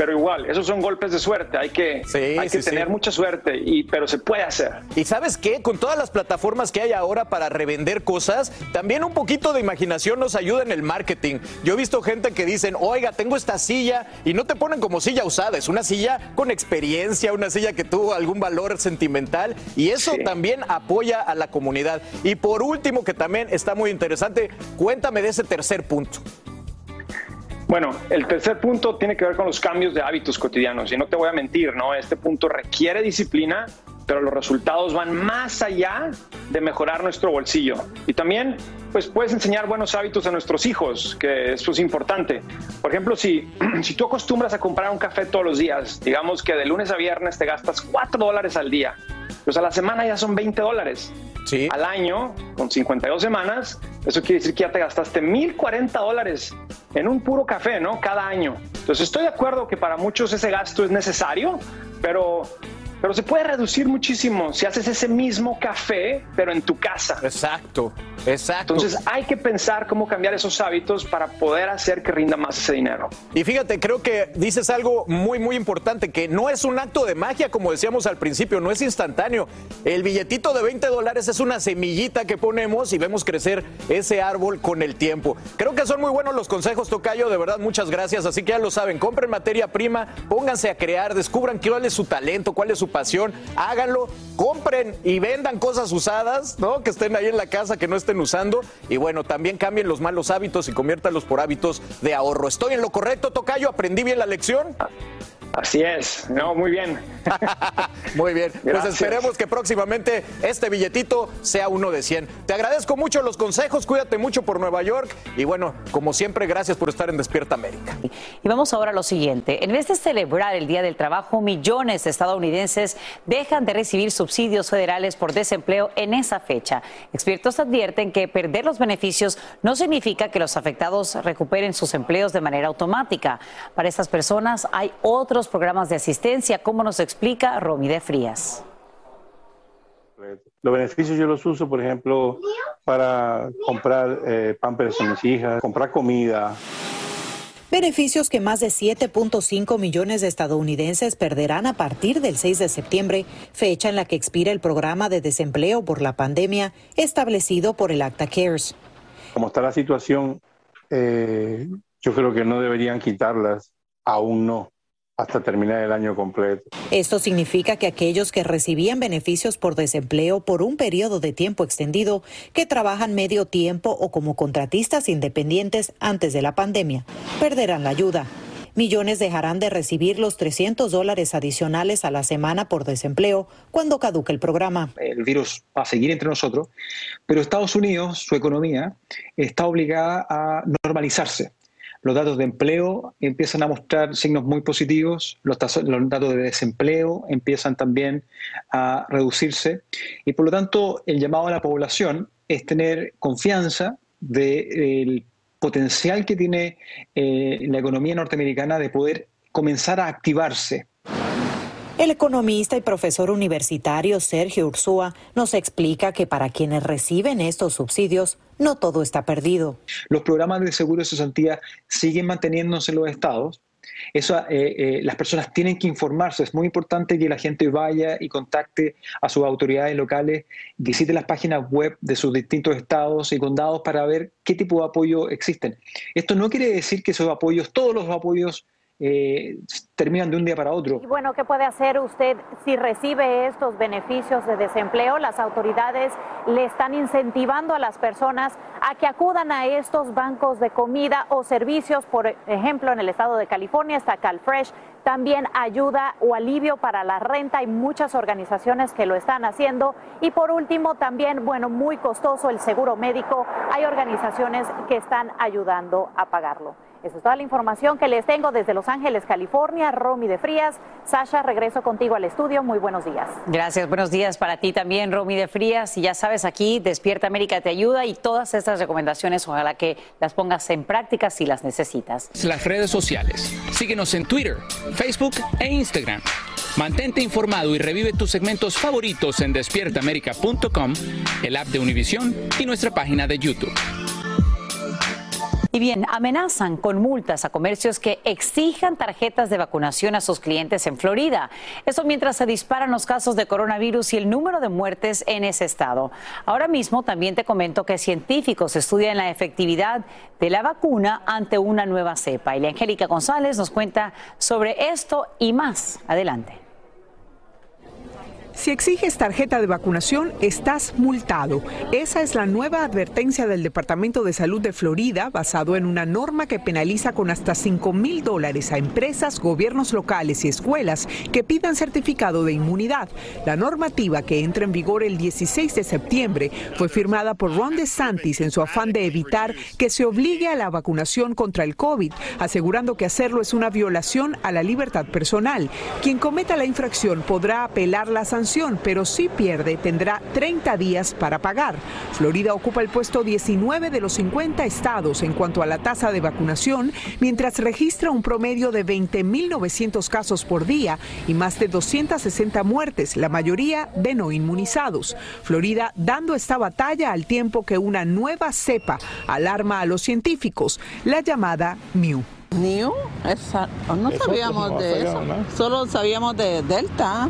pero igual, esos son golpes de suerte, hay que, hay que tener mucha suerte, y, pero se puede hacer. Y sabes qué, con todas las plataformas que hay ahora para revender cosas, también un poquito de imaginación nos ayuda en el marketing. Yo he visto gente que dicen, oiga, tengo esta silla, y no te ponen como silla usada, es una silla con experiencia, una silla que tuvo algún valor sentimental, y eso también apoya a la comunidad. Y por último, que también está muy interesante, cuéntame de ese tercer punto. Bueno, el tercer punto tiene que ver con los cambios de hábitos cotidianos y no te voy a mentir, ¿no? Este punto requiere disciplina, pero los resultados van más allá de mejorar nuestro bolsillo. Y también, pues puedes enseñar buenos hábitos a nuestros hijos, que eso es importante. Por ejemplo, si, si tú acostumbras a comprar un café todos los días, digamos que de lunes a viernes te gastas 4 dólares al día, pues a la semana ya son 20 dólares. Sí. Al año, con 52 semanas, eso quiere decir que ya te gastaste 1.040 dólares en un puro café, ¿no? Cada año. Entonces estoy de acuerdo que para muchos ese gasto es necesario, pero pero se puede reducir muchísimo si haces ese mismo café, pero en tu casa. Exacto, exacto. Entonces hay que pensar cómo cambiar esos hábitos para poder hacer que rinda más ese dinero. Y fíjate, creo que dices algo muy, muy importante, que no es un acto de magia, como decíamos al principio, no es instantáneo. El billetito de 20 dólares es una semillita que ponemos y vemos crecer ese árbol con el tiempo. Creo que son muy buenos los consejos, Tocayo, de verdad, muchas gracias. Así que ya lo saben, compren materia prima, pónganse a crear, descubran cuál es su talento, cuál es su pasión, háganlo, compren y vendan cosas usadas, ¿no? Que estén ahí en la casa, que no estén usando. Y bueno, también cambien los malos hábitos y conviértanlos por hábitos de ahorro. ¿Estoy en lo correcto, Tocayo? ¿Aprendí bien la lección? Así es, no, muy bien. muy bien, pues esperemos que próximamente este billetito sea uno de 100. Te agradezco mucho los consejos, cuídate mucho por Nueva York y bueno, como siempre, gracias por estar en Despierta América. Y vamos ahora a lo siguiente. En vez de celebrar el Día del Trabajo, millones de estadounidenses dejan de recibir subsidios federales por desempleo en esa fecha. Expertos advierten que perder los beneficios no significa que los afectados recuperen sus empleos de manera automática. Para estas personas hay otros programas de asistencia, como nos explica Romy de Frías. Los beneficios yo los uso, por ejemplo, para comprar eh, pampers a mis hijas, comprar comida. Beneficios que más de 7.5 millones de estadounidenses perderán a partir del 6 de septiembre, fecha en la que expira el programa de desempleo por la pandemia establecido por el Acta CARES. Como está la situación, eh, yo creo que no deberían quitarlas, aún no hasta terminar el año completo. Esto significa que aquellos que recibían beneficios por desempleo por un periodo de tiempo extendido, que trabajan medio tiempo o como contratistas independientes antes de la pandemia, perderán la ayuda. Millones dejarán de recibir los 300 dólares adicionales a la semana por desempleo cuando caduque el programa. El virus va a seguir entre nosotros, pero Estados Unidos, su economía, está obligada a normalizarse los datos de empleo empiezan a mostrar signos muy positivos, los, datos de desempleo empiezan también a reducirse y por lo tanto el llamado a la población es tener confianza del potencial que tiene eh, la economía norteamericana de poder comenzar a activarse el economista y profesor universitario Sergio Ursúa nos explica que para quienes reciben estos subsidios, no todo está perdido. Los programas de seguro de cesantía siguen manteniéndose en los estados. Eh, eh, las personas tienen que informarse. Es muy importante que la gente vaya y contacte a sus autoridades locales, visite las páginas web de sus distintos estados y condados para ver qué tipo de apoyo existen. Esto no quiere decir que esos apoyos, todos los apoyos eh, terminan de un día para otro. Y bueno, ¿qué puede hacer usted si recibe estos beneficios de desempleo? Las autoridades le están incentivando a las personas a que acudan a estos bancos de comida o servicios, por ejemplo, en el estado de California está CalFresh, también ayuda o alivio para la renta, hay muchas organizaciones que lo están haciendo y por último también, bueno, muy costoso el seguro médico, hay organizaciones que están ayudando a pagarlo. Esa es toda la información que les tengo desde Los Ángeles, California. Romy de Frías. Sasha, regreso contigo al estudio. Muy buenos días. Gracias, buenos días para ti también, Romy de Frías. Y ya sabes, aquí Despierta América te ayuda y todas estas recomendaciones, ojalá que las pongas en práctica si las necesitas. Las redes sociales. Síguenos en Twitter, Facebook e Instagram. Mantente informado y revive tus segmentos favoritos en despiertaamerica.com, el app de Univision y nuestra página de YouTube. Y bien, amenazan con multas a comercios que exijan tarjetas de vacunación a sus clientes en Florida. Eso mientras se disparan los casos de coronavirus y el número de muertes en ese estado. Ahora mismo también te comento que científicos estudian la efectividad de la vacuna ante una nueva cepa. Y la Angélica González nos cuenta sobre esto y más. Adelante. Si exiges tarjeta de vacunación, estás multado. Esa es la nueva advertencia del Departamento de Salud de Florida, basado en una norma que penaliza con hasta 5 mil dólares a empresas, gobiernos locales y escuelas que pidan certificado de inmunidad. La normativa que entra en vigor el 16 de septiembre fue firmada por Ron DeSantis en su afán de evitar que se obligue a la vacunación contra el COVID, asegurando que hacerlo es una violación a la libertad personal. Quien cometa la infracción podrá apelar la sanción pero si pierde tendrá 30 días para pagar. Florida ocupa el puesto 19 de los 50 estados en cuanto a la tasa de vacunación, mientras registra un promedio de 20.900 casos por día y más de 260 muertes, la mayoría de no inmunizados. Florida dando esta batalla al tiempo que una nueva cepa alarma a los científicos, la llamada Mu. New, no sabíamos de eso, solo sabíamos de Delta.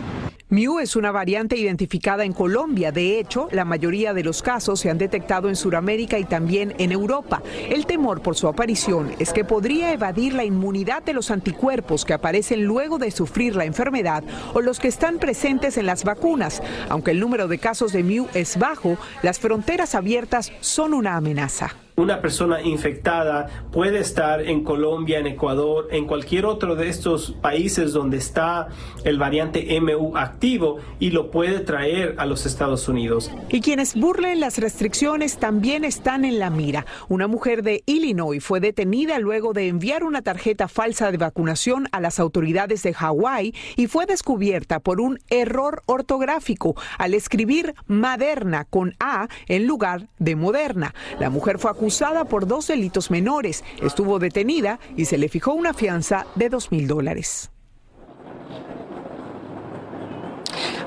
Mu es una variante identificada en Colombia. De hecho, la mayoría de los casos se han detectado en Sudamérica y también en Europa. El temor por su aparición es que podría evadir la inmunidad de los anticuerpos que aparecen luego de sufrir la enfermedad o los que están presentes en las vacunas. Aunque el número de casos de Mu es bajo, las fronteras abiertas son una amenaza una persona infectada puede estar en Colombia, en Ecuador, en cualquier otro de estos países donde está el variante MU activo y lo puede traer a los Estados Unidos. Y quienes burlen las restricciones también están en la mira. Una mujer de Illinois fue detenida luego de enviar una tarjeta falsa de vacunación a las autoridades de Hawái y fue descubierta por un error ortográfico al escribir Maderna con A en lugar de Moderna. La mujer fue acusada por dos delitos menores. Estuvo detenida y se le fijó una fianza de dos mil dólares.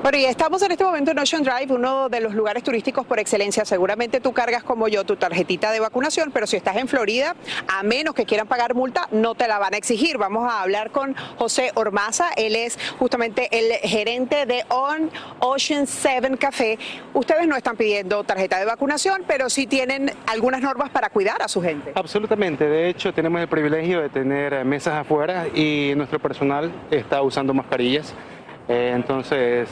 Bueno, y estamos en este momento en Ocean Drive, uno de los lugares turísticos por excelencia. Seguramente tú cargas como yo tu tarjetita de vacunación, pero si estás en Florida, a menos que quieran pagar multa, no te la van a exigir. Vamos a hablar con José Ormaza, él es justamente el gerente de On Ocean 7 Café. Ustedes no están pidiendo tarjeta de vacunación, pero sí tienen algunas normas para cuidar a su gente. Absolutamente, de hecho tenemos el privilegio de tener mesas afuera y nuestro personal está usando mascarillas. Eh, entonces,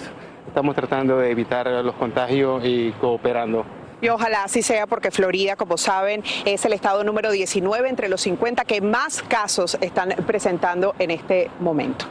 estamos tratando de evitar los contagios y cooperando. Y ojalá así sea porque Florida, como saben, es el estado número 19 entre los 50 que más casos están presentando en este momento.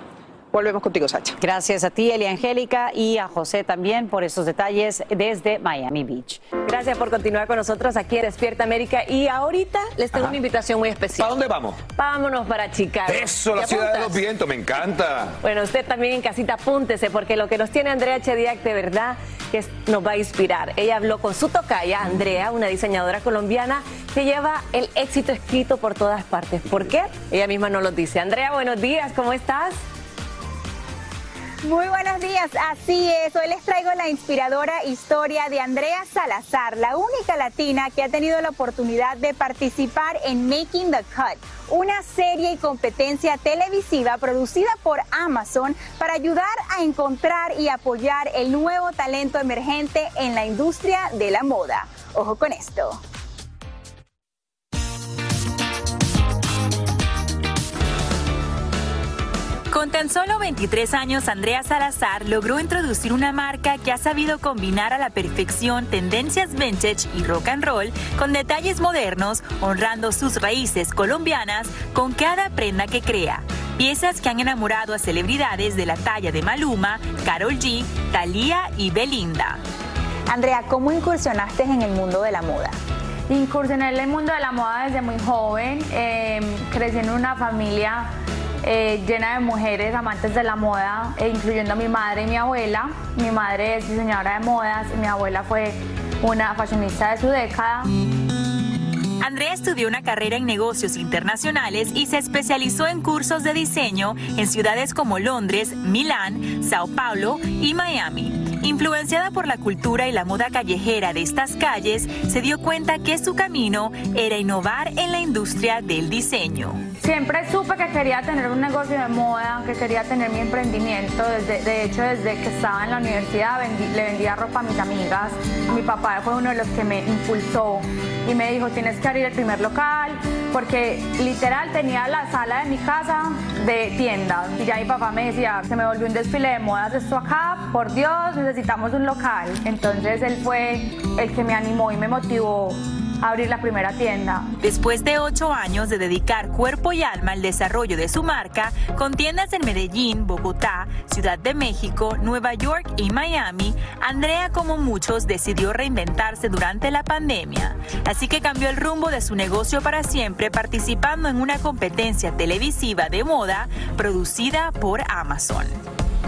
Volvemos contigo, Sacha. Gracias a ti, Elia Angélica, y a José también por esos detalles desde Miami Beach. Gracias por continuar con nosotros aquí en Despierta América. Y ahorita les tengo una invitación muy especial. ¿Para dónde vamos? Vámonos para Chicago. Eso, la ciudad de los vientos, me encanta. Bueno, usted también en casita apúntese, porque lo que nos tiene Andrea Chediak de verdad que nos va a inspirar. Ella habló con su tocaya, Andrea, una diseñadora colombiana que lleva el éxito escrito por todas partes. ¿Por qué? Ella misma nos lo dice. Andrea, buenos días, ¿cómo estás? Muy buenos días, así es. Hoy les traigo la inspiradora historia de Andrea Salazar, la única latina que ha tenido la oportunidad de participar en Making the Cut, una serie y competencia televisiva producida por Amazon para ayudar a encontrar y apoyar el nuevo talento emergente en la industria de la moda. Ojo con esto. Con tan solo 23 años, Andrea Salazar logró introducir una marca que ha sabido combinar a la perfección tendencias vintage y rock and roll con detalles modernos, honrando sus raíces colombianas con cada prenda que crea. Piezas que han enamorado a celebridades de la talla de Maluma, Carol G, Thalía y Belinda. Andrea, ¿cómo incursionaste en el mundo de la moda? Incursioné en el mundo de la moda desde muy joven. Eh, crecí en una familia eh, llena de mujeres amantes de la moda, e incluyendo a mi madre y mi abuela. Mi madre es diseñadora de modas y mi abuela fue una fashionista de su década. Andrea estudió una carrera en negocios internacionales y se especializó en cursos de diseño en ciudades como Londres, Milán, Sao Paulo y Miami. Influenciada por la cultura y la moda callejera de estas calles, se dio cuenta que su camino era innovar en la industria del diseño. Siempre supe que quería tener un negocio de moda, que quería tener mi emprendimiento. Desde, de hecho, desde que estaba en la universidad le vendía ropa a mis amigas. Mi papá fue uno de los que me impulsó y me dijo, tienes que abrir el primer local, porque literal tenía la sala de mi casa de tiendas. Y ya mi papá me decía, se me volvió un desfile de modas esto acá, por Dios, necesitamos un local. Entonces él fue el que me animó y me motivó abrir la primera tienda. Después de ocho años de dedicar cuerpo y alma al desarrollo de su marca, con tiendas en Medellín, Bogotá, Ciudad de México, Nueva York y Miami, Andrea, como muchos, decidió reinventarse durante la pandemia. Así que cambió el rumbo de su negocio para siempre participando en una competencia televisiva de moda producida por Amazon.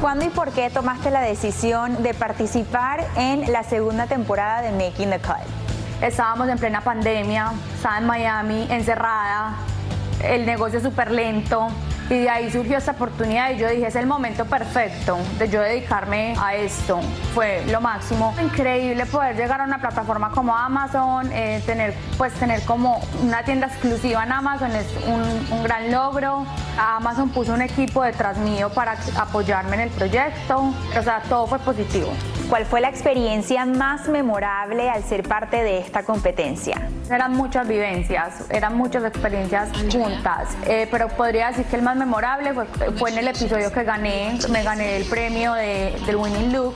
¿Cuándo y por qué tomaste la decisión de participar en la segunda temporada de Making the Cut? Estábamos en plena pandemia, estaba en Miami, encerrada, el negocio súper lento. Y de ahí surgió esta oportunidad y yo dije, es el momento perfecto de yo dedicarme a esto. Fue lo máximo. Increíble poder llegar a una plataforma como Amazon, eh, tener, pues, tener como una tienda exclusiva en Amazon es un, un gran logro. Amazon puso un equipo detrás mío para apoyarme en el proyecto. O sea, todo fue positivo. ¿Cuál fue la experiencia más memorable al ser parte de esta competencia? Eran muchas vivencias, eran muchas experiencias juntas, eh, pero podría decir que el más memorable fue, fue, en el episodio que gané, me gané el premio de, del Winning Look.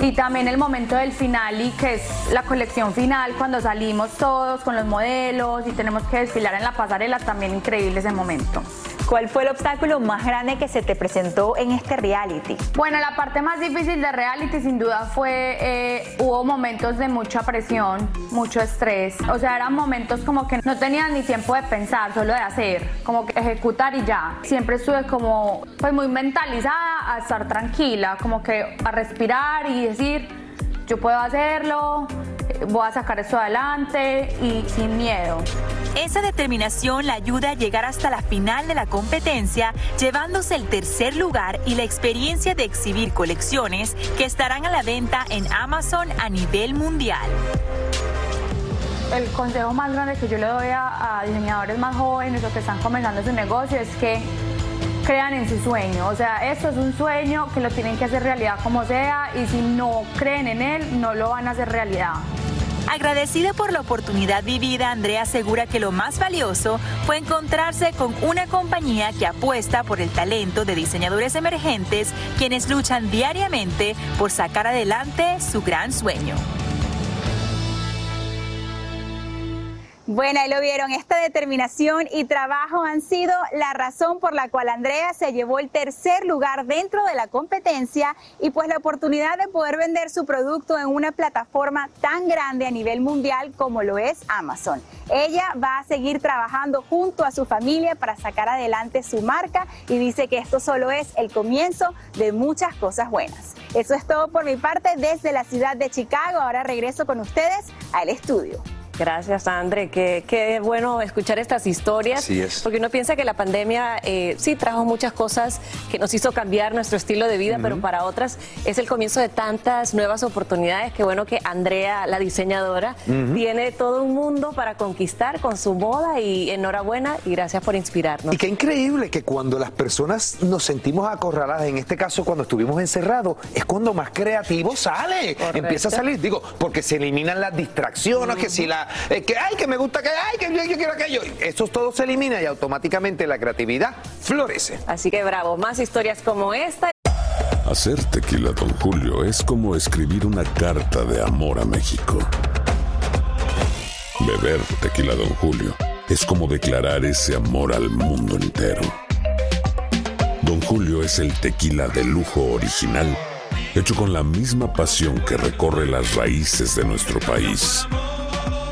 Y también el momento del final y que es la colección final, cuando salimos todos con los modelos y tenemos que desfilar en la pasarela, también increíble ese momento. ¿Cuál fue el obstáculo más grande que se te presentó en este reality? Bueno, la parte más difícil de reality sin duda fue, eh, hubo momentos de mucha presión, mucho estrés. O sea, eran momentos como que no tenía ni tiempo de pensar, solo de hacer, como que ejecutar y ya. Siempre estuve como, pues muy mentalizada a estar tranquila, como que a respirar y decir, yo puedo hacerlo, voy a sacar esto adelante y sin miedo. Esa determinación la ayuda a llegar hasta la final de la competencia, llevándose el tercer lugar y la experiencia de exhibir colecciones que estarán a la venta en Amazon a nivel mundial. El consejo más grande que yo le doy a, a diseñadores más jóvenes o que están comenzando su negocio es que crean en su sueño. O sea, esto es un sueño que lo tienen que hacer realidad como sea y si no creen en él, no lo van a hacer realidad. Agradecida por la oportunidad vivida, Andrea asegura que lo más valioso fue encontrarse con una compañía que apuesta por el talento de diseñadores emergentes, quienes luchan diariamente por sacar adelante su gran sueño. Bueno, ahí lo vieron, esta determinación y trabajo han sido la razón por la cual Andrea se llevó el tercer lugar dentro de la competencia y pues la oportunidad de poder vender su producto en una plataforma tan grande a nivel mundial como lo es Amazon. Ella va a seguir trabajando junto a su familia para sacar adelante su marca y dice que esto solo es el comienzo de muchas cosas buenas. Eso es todo por mi parte desde la ciudad de Chicago. Ahora regreso con ustedes al estudio. Gracias, André. Qué, qué, bueno escuchar estas historias. Así es. Porque uno piensa que la pandemia eh, sí trajo muchas cosas que nos hizo cambiar nuestro estilo de vida, uh -huh. pero para otras es el comienzo de tantas nuevas oportunidades. Qué bueno que Andrea, la diseñadora, uh -huh. tiene todo un mundo para conquistar con su moda y enhorabuena y gracias por inspirarnos. Y qué increíble que cuando las personas nos sentimos acorraladas, en este caso cuando estuvimos encerrados, es cuando más creativo sale. Correcto. Empieza a salir, digo, porque se eliminan las distracciones, uh -huh. que si la eh, que ay, que me gusta que ay, que yo, yo quiero aquello. Eso todo se elimina y automáticamente la creatividad florece. Así que bravo, más historias como esta. Hacer tequila, Don Julio, es como escribir una carta de amor a México. Beber tequila, Don Julio, es como declarar ese amor al mundo entero. Don Julio es el tequila de lujo original, hecho con la misma pasión que recorre las raíces de nuestro país.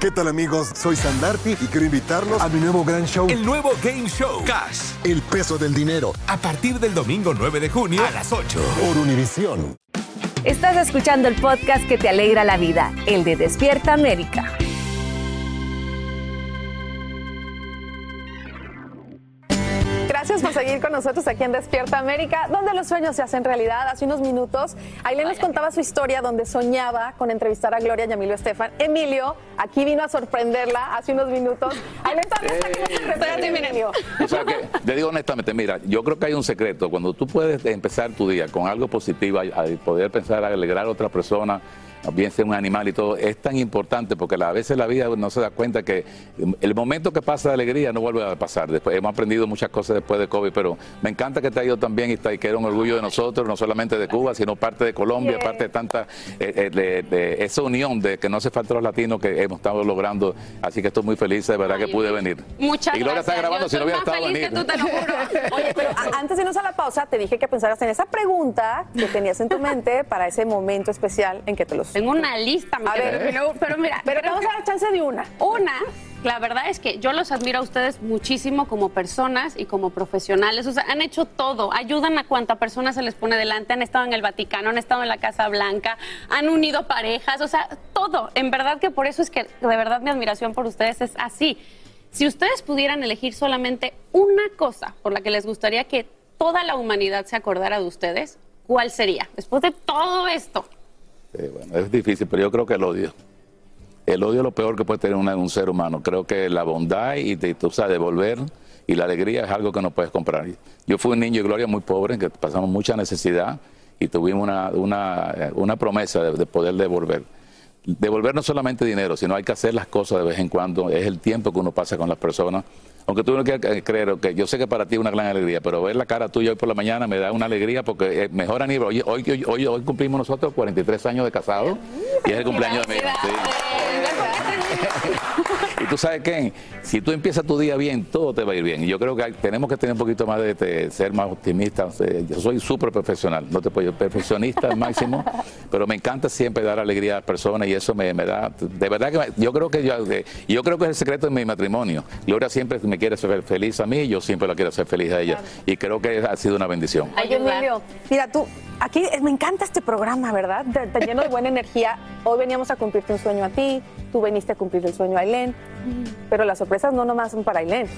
¿Qué tal amigos? Soy Sandarti y quiero invitarlos a mi nuevo gran show. El nuevo Game Show. Cash. El peso del dinero. A partir del domingo 9 de junio a las 8. Por Univisión. Estás escuchando el podcast que te alegra la vida, el de Despierta América. Gracias por seguir con nosotros aquí en Despierta América, donde los sueños se hacen realidad. Hace unos minutos, Ailén nos contaba su historia donde soñaba con entrevistar a Gloria y a Emilio Estefan. Emilio, aquí vino a sorprenderla hace unos minutos. Ailén también está aquí para sorprenderte, mi niño. O sea que, te digo honestamente, mira, yo creo que hay un secreto. Cuando tú puedes empezar tu día con algo positivo, a, a poder pensar, a alegrar a otra persona, bien sea un animal y todo, es tan importante porque a veces la vida no se da cuenta que el momento que pasa de alegría no vuelve a pasar. Después hemos aprendido muchas cosas después de COVID, pero me encanta que te ha ido también y, está, y que era un orgullo de nosotros, no solamente de Cuba, sino parte de Colombia, parte de tanta, eh, eh, de, de esa unión de que no hace falta los latinos que hemos estado logrando. Así que estoy muy feliz de verdad que pude venir. Muchas y Gloria gracias. está grabando, Yo si no hubiera estado feliz venir. que tú, te lo juro. Oye, pero antes de irnos a la pausa, te dije que pensaras en esa pregunta que tenías en tu mente para ese momento especial en que te los... Tengo una lista, A ver, pero, pero mira, pero te vamos a dar chance de una. Una, la verdad es que yo los admiro a ustedes muchísimo como personas y como profesionales. O sea, han hecho todo, ayudan a cuanta persona se les pone delante, han estado en el Vaticano, han estado en la Casa Blanca, han unido parejas, o sea, todo. En verdad que por eso es que de verdad mi admiración por ustedes es así. Si ustedes pudieran elegir solamente una cosa por la que les gustaría que toda la humanidad se acordara de ustedes, ¿cuál sería? Después de todo esto. Bueno, es difícil, pero yo creo que el odio. El odio es lo peor que puede tener un ser humano. Creo que la bondad y, te- tú sabes, devolver y la alegría es algo que no puedes comprar. Yo fui un niño de gloria muy pobre, que pasamos mucha necesidad y tuvimos una, una, una promesa de, de poder devolver. Devolver no solamente dinero, sino hay que hacer las cosas de vez en cuando. Es el tiempo que uno pasa con las personas. Aunque tú no quieras creer, que yo sé que para ti es una gran alegría, pero ver la cara tuya hoy por la mañana me da una alegría porque es mejor aniversario. Hoy, hoy, hoy, hoy cumplimos nosotros 43 años de casado y es el cumpleaños de mi hija. Y tú sabes qué, si tú empiezas tu día bien, todo te va a ir bien. Y yo creo que hay- tenemos que tener un poquito más de, de ser más optimistas. Yo soy súper profesional, no te puedo perfeccionista al máximo, pero me encanta siempre dar alegría a las personas y eso me, me da, de verdad que me- yo creo que yo, eh, yo creo que es el secreto de mi matrimonio. Gloria siempre me quiere hacer feliz a mí y yo siempre la quiero hacer feliz a ella. Y creo que ha sido una bendición. Oye, Emilio, mira, tú, aquí me encanta este programa, ¿verdad? Te, te lleno de buena energía. Hoy veníamos a cumplirte un sueño a ti, tú veniste a cumplir el sueño a Ailén, pero las sorpresas no nomás son para Ailén.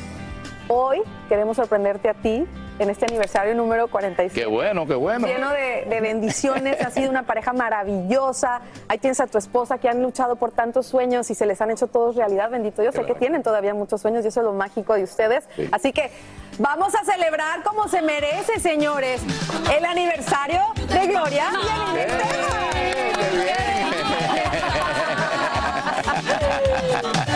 Hoy queremos sorprenderte a ti en este aniversario número 47. Qué bueno, qué bueno. Lleno de, de bendiciones, ha sido una pareja maravillosa. Ahí tienes a tu esposa que han luchado por tantos sueños y se les han hecho todos realidad. Bendito Dios, sé que tienen todavía muchos sueños y eso es lo mágico de ustedes. Así que vamos a celebrar como se merece, señores, el aniversario de Gloria y Qué bueno,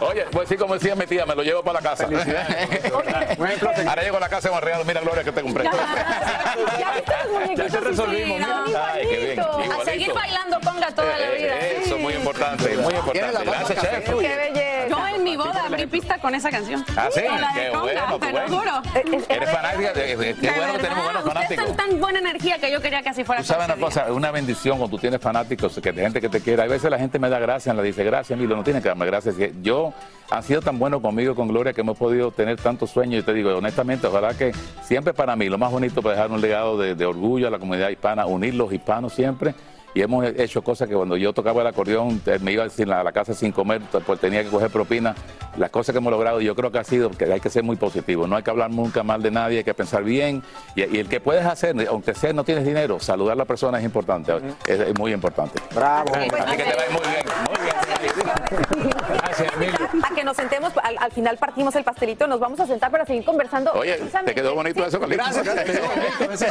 Oye, pues sí, como decía mi tía, me lo llevo para la casa. Ahora llego a la casa regalo. Mira, Gloria, que te compré. Ya se resolvimos. Ay, qué bien. A seguir bailando conga toda la vida. Eso, muy importante, muy importante. Gracias, chef. Qué belleza. Yo en mi boda abrí pista con esa canción. Ah, sí, qué bueno, te lo juro. Eres fanática, qué bueno que tenemos buenos ustedes fanáticos. son tan buena energía que yo quería que así fuera. Tú sabes una cosa, una bendición cuando tú tienes fanáticos, que de gente que te quiere. A veces la gente me da gracias, me dice gracias, Milo, no tiene que darme gracias. Que Yo han sido tan buenos conmigo, con Gloria, que hemos podido tener tantos sueños. Y te digo, honestamente, ojalá que siempre para mí lo más bonito para dejar un legado de, de orgullo a la comunidad hispana, unir los hispanos siempre. Y hemos hecho cosas que cuando yo tocaba el acordeón, me iba a la casa sin comer, pues tenía que coger propina. Las cosas que hemos logrado, yo creo que ha sido que hay que ser muy positivo. No hay que hablar nunca mal de nadie, hay que pensar bien. Y, y el que puedes hacer, aunque sea no tienes dinero, saludar a la persona es importante. Es, es muy importante. Bravo. Así que te va muy bien. Muy bien. Gracias, Emilio. A que nos sentemos, al, al final partimos el pastelito, nos vamos a sentar para seguir conversando. Oye, precisamente. te quedó bonito eso, Carlito. Gracias,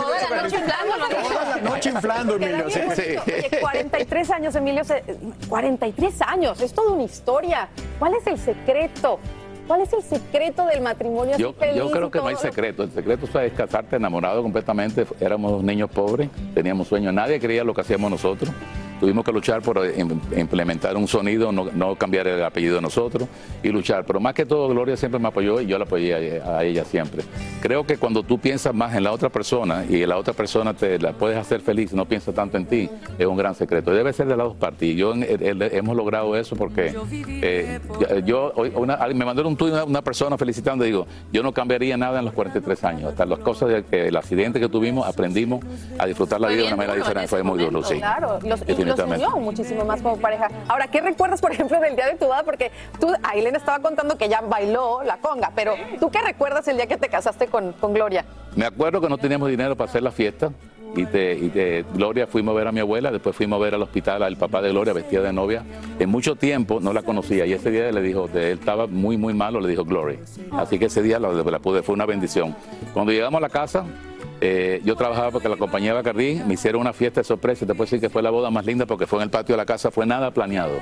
Toda la noche inflándolo. Toda la noche inflando, Emilio. sí. Oye, 43 años, Emilio. se- 43 años, es toda una historia. ¿Cuál es el secreto? ¿Cuál es el secreto del matrimonio así Yo, feliz yo creo que no hay secreto. El secreto es casarte enamorado completamente. Éramos niños pobres, teníamos sueños. Nadie quería lo que hacíamos nosotros. Tuvimos que luchar por eh, im- implementar un sonido, no, no cambiar el apellido de nosotros y luchar. Pero más que todo, Gloria siempre me apoyó y yo la apoyé a, a ella siempre. Creo que cuando tú piensas más en la otra persona y la otra persona te la puedes hacer feliz, no piensas tanto en ti, es un gran secreto. Debe ser de las dos partes. Y yo hemos logrado eso porque eh, yo- una- me mandó un tuit una, una persona felicitando, digo, yo no cambiaría nada en los 43 años. Hasta las cosas, de que, el accidente que tuvimos, aprendimos a disfrutar la vida de una manera diferente. Fue muy duro, sí. Claro, los, Definitivamente. unió muchísimo más como pareja. Ahora, ¿qué recuerdas, por ejemplo, del día de tu boda? Porque tú, Aileen estaba contando que ya bailó la conga, pero ¿tú qué recuerdas el día que te casaste con, con Gloria? Me acuerdo que no teníamos dinero para hacer la fiesta y de, y de Gloria fuimos a ver a mi abuela, después fuimos a ver al hospital al papá de Gloria vestida de novia. En mucho tiempo no la conocía y ese día le dijo, de- él estaba muy, muy malo, le dijo Gloria. Así que ese día la, la pude, fue una bendición. Cuando llegamos a la casa, eh, yo trabajaba porque la compañía Bacardí me hicieron una fiesta de sorpresa te puedo decir que fue la boda más linda porque fue en el patio de la casa, fue nada planeado.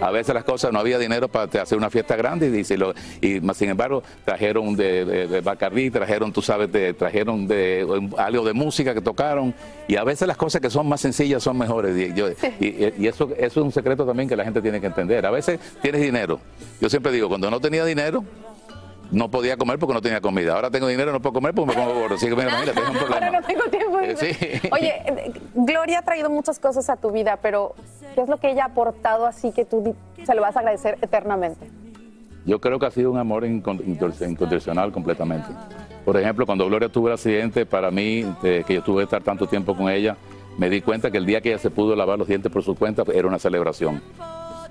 A veces las cosas no había dinero para hacer una fiesta grande y, lo- y sin embargo trajeron de, de, Bacardí, trajeron, tú sabes, trajeron de, algo de música que tocaron y a veces las cosas que son más sencillas son mejores y, yo- y eso, eso es un secreto también que la gente tiene que entender. A veces tienes dinero. Yo siempre digo, cuando no tenía dinero, no podía comer porque no tenía comida. Ahora tengo dinero, no puedo comer porque me pongo gordo. Así que mira, mira, tengo un Ahora problema. no tengo tiempo. Eh, sí. Oye, eh, Gloria ha traído muchas cosas a tu vida, pero ¿qué es lo que ella ha aportado así que tú se lo vas a agradecer eternamente? Yo creo que ha sido un amor incon- incondicional incondicional completamente. Por ejemplo, cuando Gloria tuvo el accidente, para mí, de que yo tuve que estar tanto tiempo con ella, me di cuenta que el día que ella se pudo lavar los dientes por su cuenta era una celebración.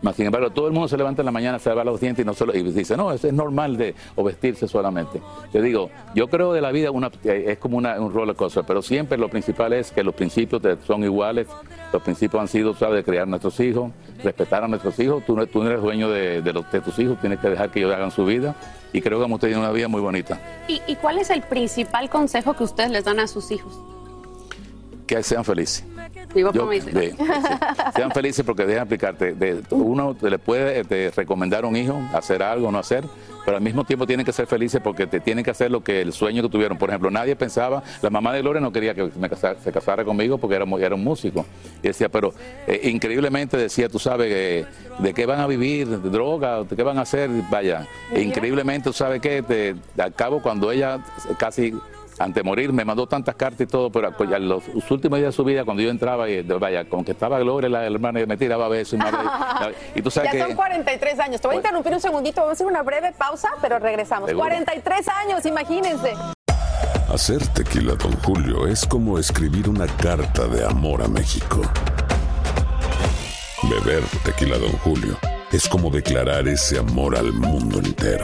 Mas, sin embargo, todo el mundo se levanta en la mañana, se lava los dientes y, no solo, y dice, no, eso es normal de o vestirse solamente. Te digo, yo creo de la vida una, eh, es como una, un roller coaster, pero siempre lo principal es que los principios son iguales. Los principios han sido, ¿sabes?, de criar a nuestros hijos, respetar a nuestros hijos. Tú, no- tú no eres dueño de, de los, de tus hijos, tienes que dejar que ellos hagan su vida. Y creo que hemos tenido una vida muy bonita. ¿Y, y cuál es el principal consejo que ustedes les dan a sus hijos? Que sean felices. Papá Yo- de- sean felices porque dejan explicarte. De, uno le puede este, recomendar a un hijo hacer algo o no hacer, pero al mismo tiempo tienen que ser felices porque te tienen que hacer lo que el sueño que tuvieron. Por ejemplo, nadie pensaba, la mamá de Gloria no quería que me casara- se casara conmigo porque era, era un músico. Y decía, pero eh, increíblemente decía, tú sabes, eh, de qué van a vivir, de droga, de qué van a hacer, vaya. Increíblemente, tú sabes que te, al cabo cuando ella casi ante morir me mandó tantas cartas y todo, pero pues, a los, los últimos días de su vida, cuando yo entraba, y vaya, como que estaba Gloria, la hermana, y me tiraba besos. Y, me abra- y tú sabes ya que... son 43 años. Te voy a interrumpir un segundito, vamos a hacer una breve pausa, pero regresamos. Seguro. 43 años, imagínense. Hacer tequila, Don Julio, es como escribir una carta de amor a México. Beber tequila, Don Julio, es como declarar ese amor al mundo entero.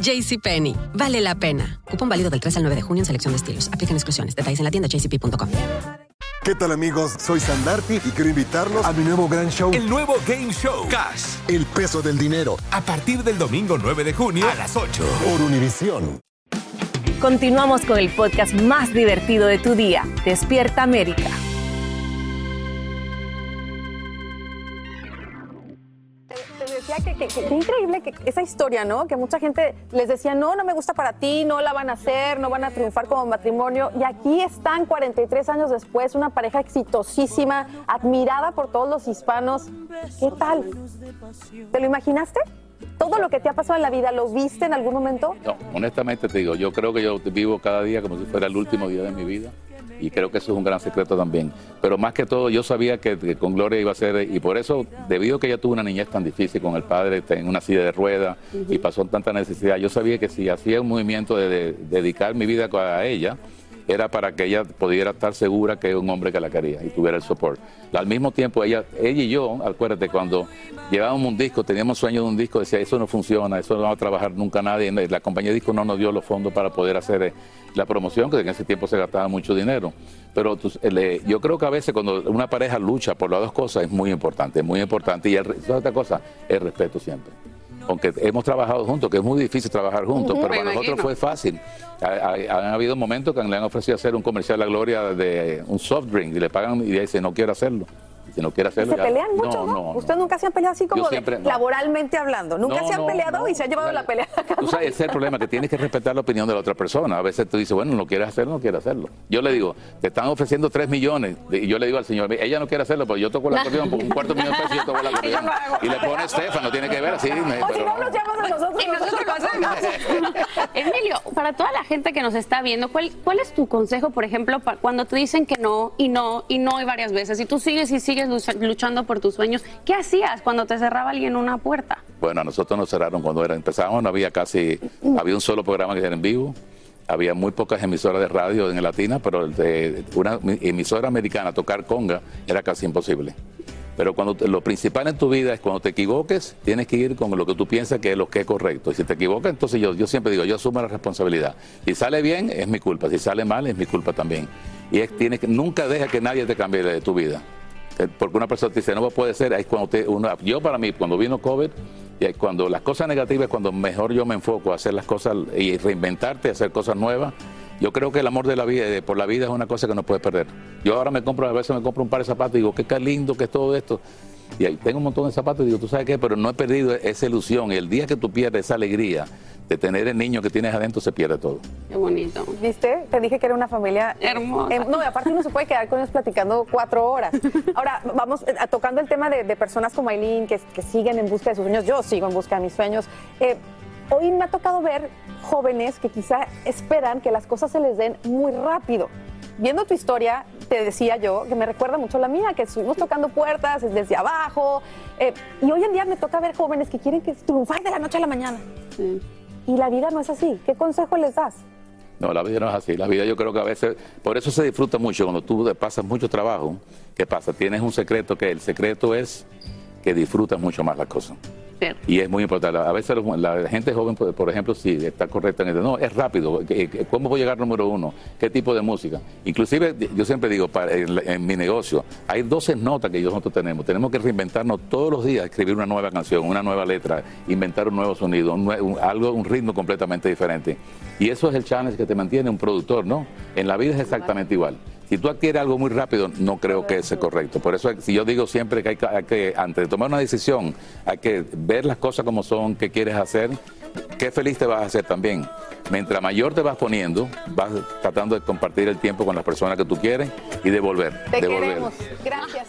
JCPenney, vale la pena. Cupón válido del 3 al 9 de junio en selección de estilos. Aplican exclusiones. Detalles en la tienda jcp.com. ¿Qué tal amigos? Soy Sandarti y quiero invitarlos a mi nuevo gran show. El nuevo Game Show. Cash. El peso del dinero. A partir del domingo 9 de junio a las 8. Por Univisión. Continuamos con el podcast más divertido de tu día, Despierta América. Que, que- que- increíble que esa historia, ¿no? Que mucha gente les decía, no, no me gusta para ti, no la van a hacer, no van a triunfar como matrimonio. Y aquí están 43 años después, una pareja exitosísima, admirada por todos los hispanos. ¿Qué tal? ¿Te lo imaginaste? ¿Todo lo que te ha pasado en la vida lo viste en algún momento? No, honestamente te digo, yo creo que yo vivo cada día como si fuera el último día de mi vida y creo que eso es un gran secreto también. Pero más que todo, yo sabía que, que con Gloria iba a ser, y por eso, debido a que ella tuvo una niñez tan difícil con el padre, en una silla de ruedas y pasó tanta necesidad, yo sabía que si hacía un movimiento de, de dedicar mi vida a ella, era para que ella pudiera estar segura que era un hombre que la quería y tuviera el soporte. Al mismo tiempo, ella, ella y yo, acuérdate, cuando llevábamos un disco, teníamos sueño de un disco, decía, eso no funciona, eso no va a trabajar nunca nadie. La compañía de disco no nos dio los fondos para poder hacer eh, la promoción, que en ese tiempo se gastaba mucho dinero. Pero yo creo que a veces cuando una pareja lucha por las dos cosas es muy importante, es muy importante. Y el, re- ¿sabes otra cosa, el respeto siempre. Aunque hemos trabajado juntos, que es muy difícil trabajar juntos, pero para nosotros fue fácil. Ha- ha- Han habido momentos que le han ofrecido hacer un comercial a Gloria de un soft drink y le pagan y ella dice, no quiero hacerlo. No quiere ¿Y hacerlo, se ya- pelean mucho, no, no? no. Ustedes nunca se han peleado así como Yo de- siempre- no. laboralmente hablando. Nunca No, se han no, peleado no. y se ha llevado la pelea a cabo. Tú sabes, ese es el problema, que tienes que respetar la opinión de la otra persona. A veces tú dices, bueno, no quieres hacerlo, no quieres hacerlo. Yo le digo, te están ofreciendo 3 millones. Y yo le digo al señor, ella no quiere hacerlo, pero yo toco la acordeón por un cuarto millón de pesos y yo toco la acordeón. Y le pone Estefan, no tiene que ver así. me- O si pero no, no. nos llamas a nosotros. Y nosotros lo hacemos. Emilio, para toda la gente que nos está viendo, ¿cuál, cuál es tu consejo, por ejemplo, pa- cuando te dicen que no y no y no y varias veces y tú sigues y sigues lucha- luchando por tus sueños? ¿Qué hacías cuando te cerraba alguien una puerta? Bueno, a nosotros nos cerraron cuando era, empezamos, no había casi, había un solo programa que era en vivo, había muy pocas emisoras de radio en Latina, pero una emisora americana tocar conga era casi imposible. Pero cuando te- lo principal en tu vida es cuando te equivoques, tienes que ir con lo que tú piensas que es lo que es correcto. Y si te equivocas, entonces yo, yo siempre digo, yo asumo la responsabilidad. Si sale bien, es mi culpa. Si sale mal, es mi culpa también. Y es, tienes que, nunca deja que nadie te cambie de tu vida. Eh, Porque una persona te dice, no puede ser, es cuando te, uno, yo para mí, cuando vino COVID, y cuando las cosas negativas es cuando mejor yo me enfoco a hacer las cosas y reinventarte, hacer cosas nuevas. Yo creo que el amor de la vida, por la vida es una cosa que no puedes perder. Yo ahora me compro, a veces me compro un par de zapatos y digo, qué ca- lindo que es todo esto. Y ahí tengo un montón de zapatos y digo, ¿tú sabes qué? Pero no he perdido esa ilusión. El día que tú pierdes esa alegría de tener el niño que tienes adentro, se pierde todo. Qué bonito. ¿Viste? Te dije que era una familia Hermosa. Eh, no, y aparte uno se puede quedar con ellos platicando cuatro horas. Ahora, vamos eh, tocando el tema de, de personas como Aileen que, que siguen en busca de sus sueños. Yo sigo en busca de mis sueños. Eh, hoy me ha tocado ver jóvenes que quizá esperan que las cosas se les den muy rápido. Viendo tu historia, te decía yo que me recuerda mucho a la mía, que estuvimos tocando puertas desde abajo. eh, y hoy en día me toca ver jóvenes que quieren que triunfar de la noche a la mañana. Y la vida no es así. ¿Qué consejo les das? No, la vida no es así. La vida yo creo que a veces, por eso se disfruta mucho cuando tú pasas mucho trabajo. ¿Qué pasa? Tienes un secreto que el secreto es que disfrutas mucho más las cosas. Y es muy importante. A veces la gente joven, por ejemplo, sí, está correcta en el- No, es rápido. ¿Qué- qué- ¿Cómo voy a llegar número uno? ¿Qué tipo de música? Inclusive, yo siempre digo, en, mi negocio, hay 12 notas que nosotros tenemos. Tenemos que reinventarnos todos los días, escribir una nueva canción, una nueva letra, inventar un nuevo sonido, un un- algo, un ritmo completamente diferente. Y eso es el challenge que te mantiene un productor, ¿no? En la vida es exactamente igual. Si tú adquieres algo muy rápido, no creo que sea correcto. Por eso, si yo digo siempre que hay, que- hay que, antes de tomar una decisión, hay que ver las cosas como son, qué quieres hacer, qué feliz te vas a hacer también. Mientras mayor te vas poniendo, vas tratando de compartir el tiempo con las personas que tú quieres y devolver. Te devolver. queremos. Gracias.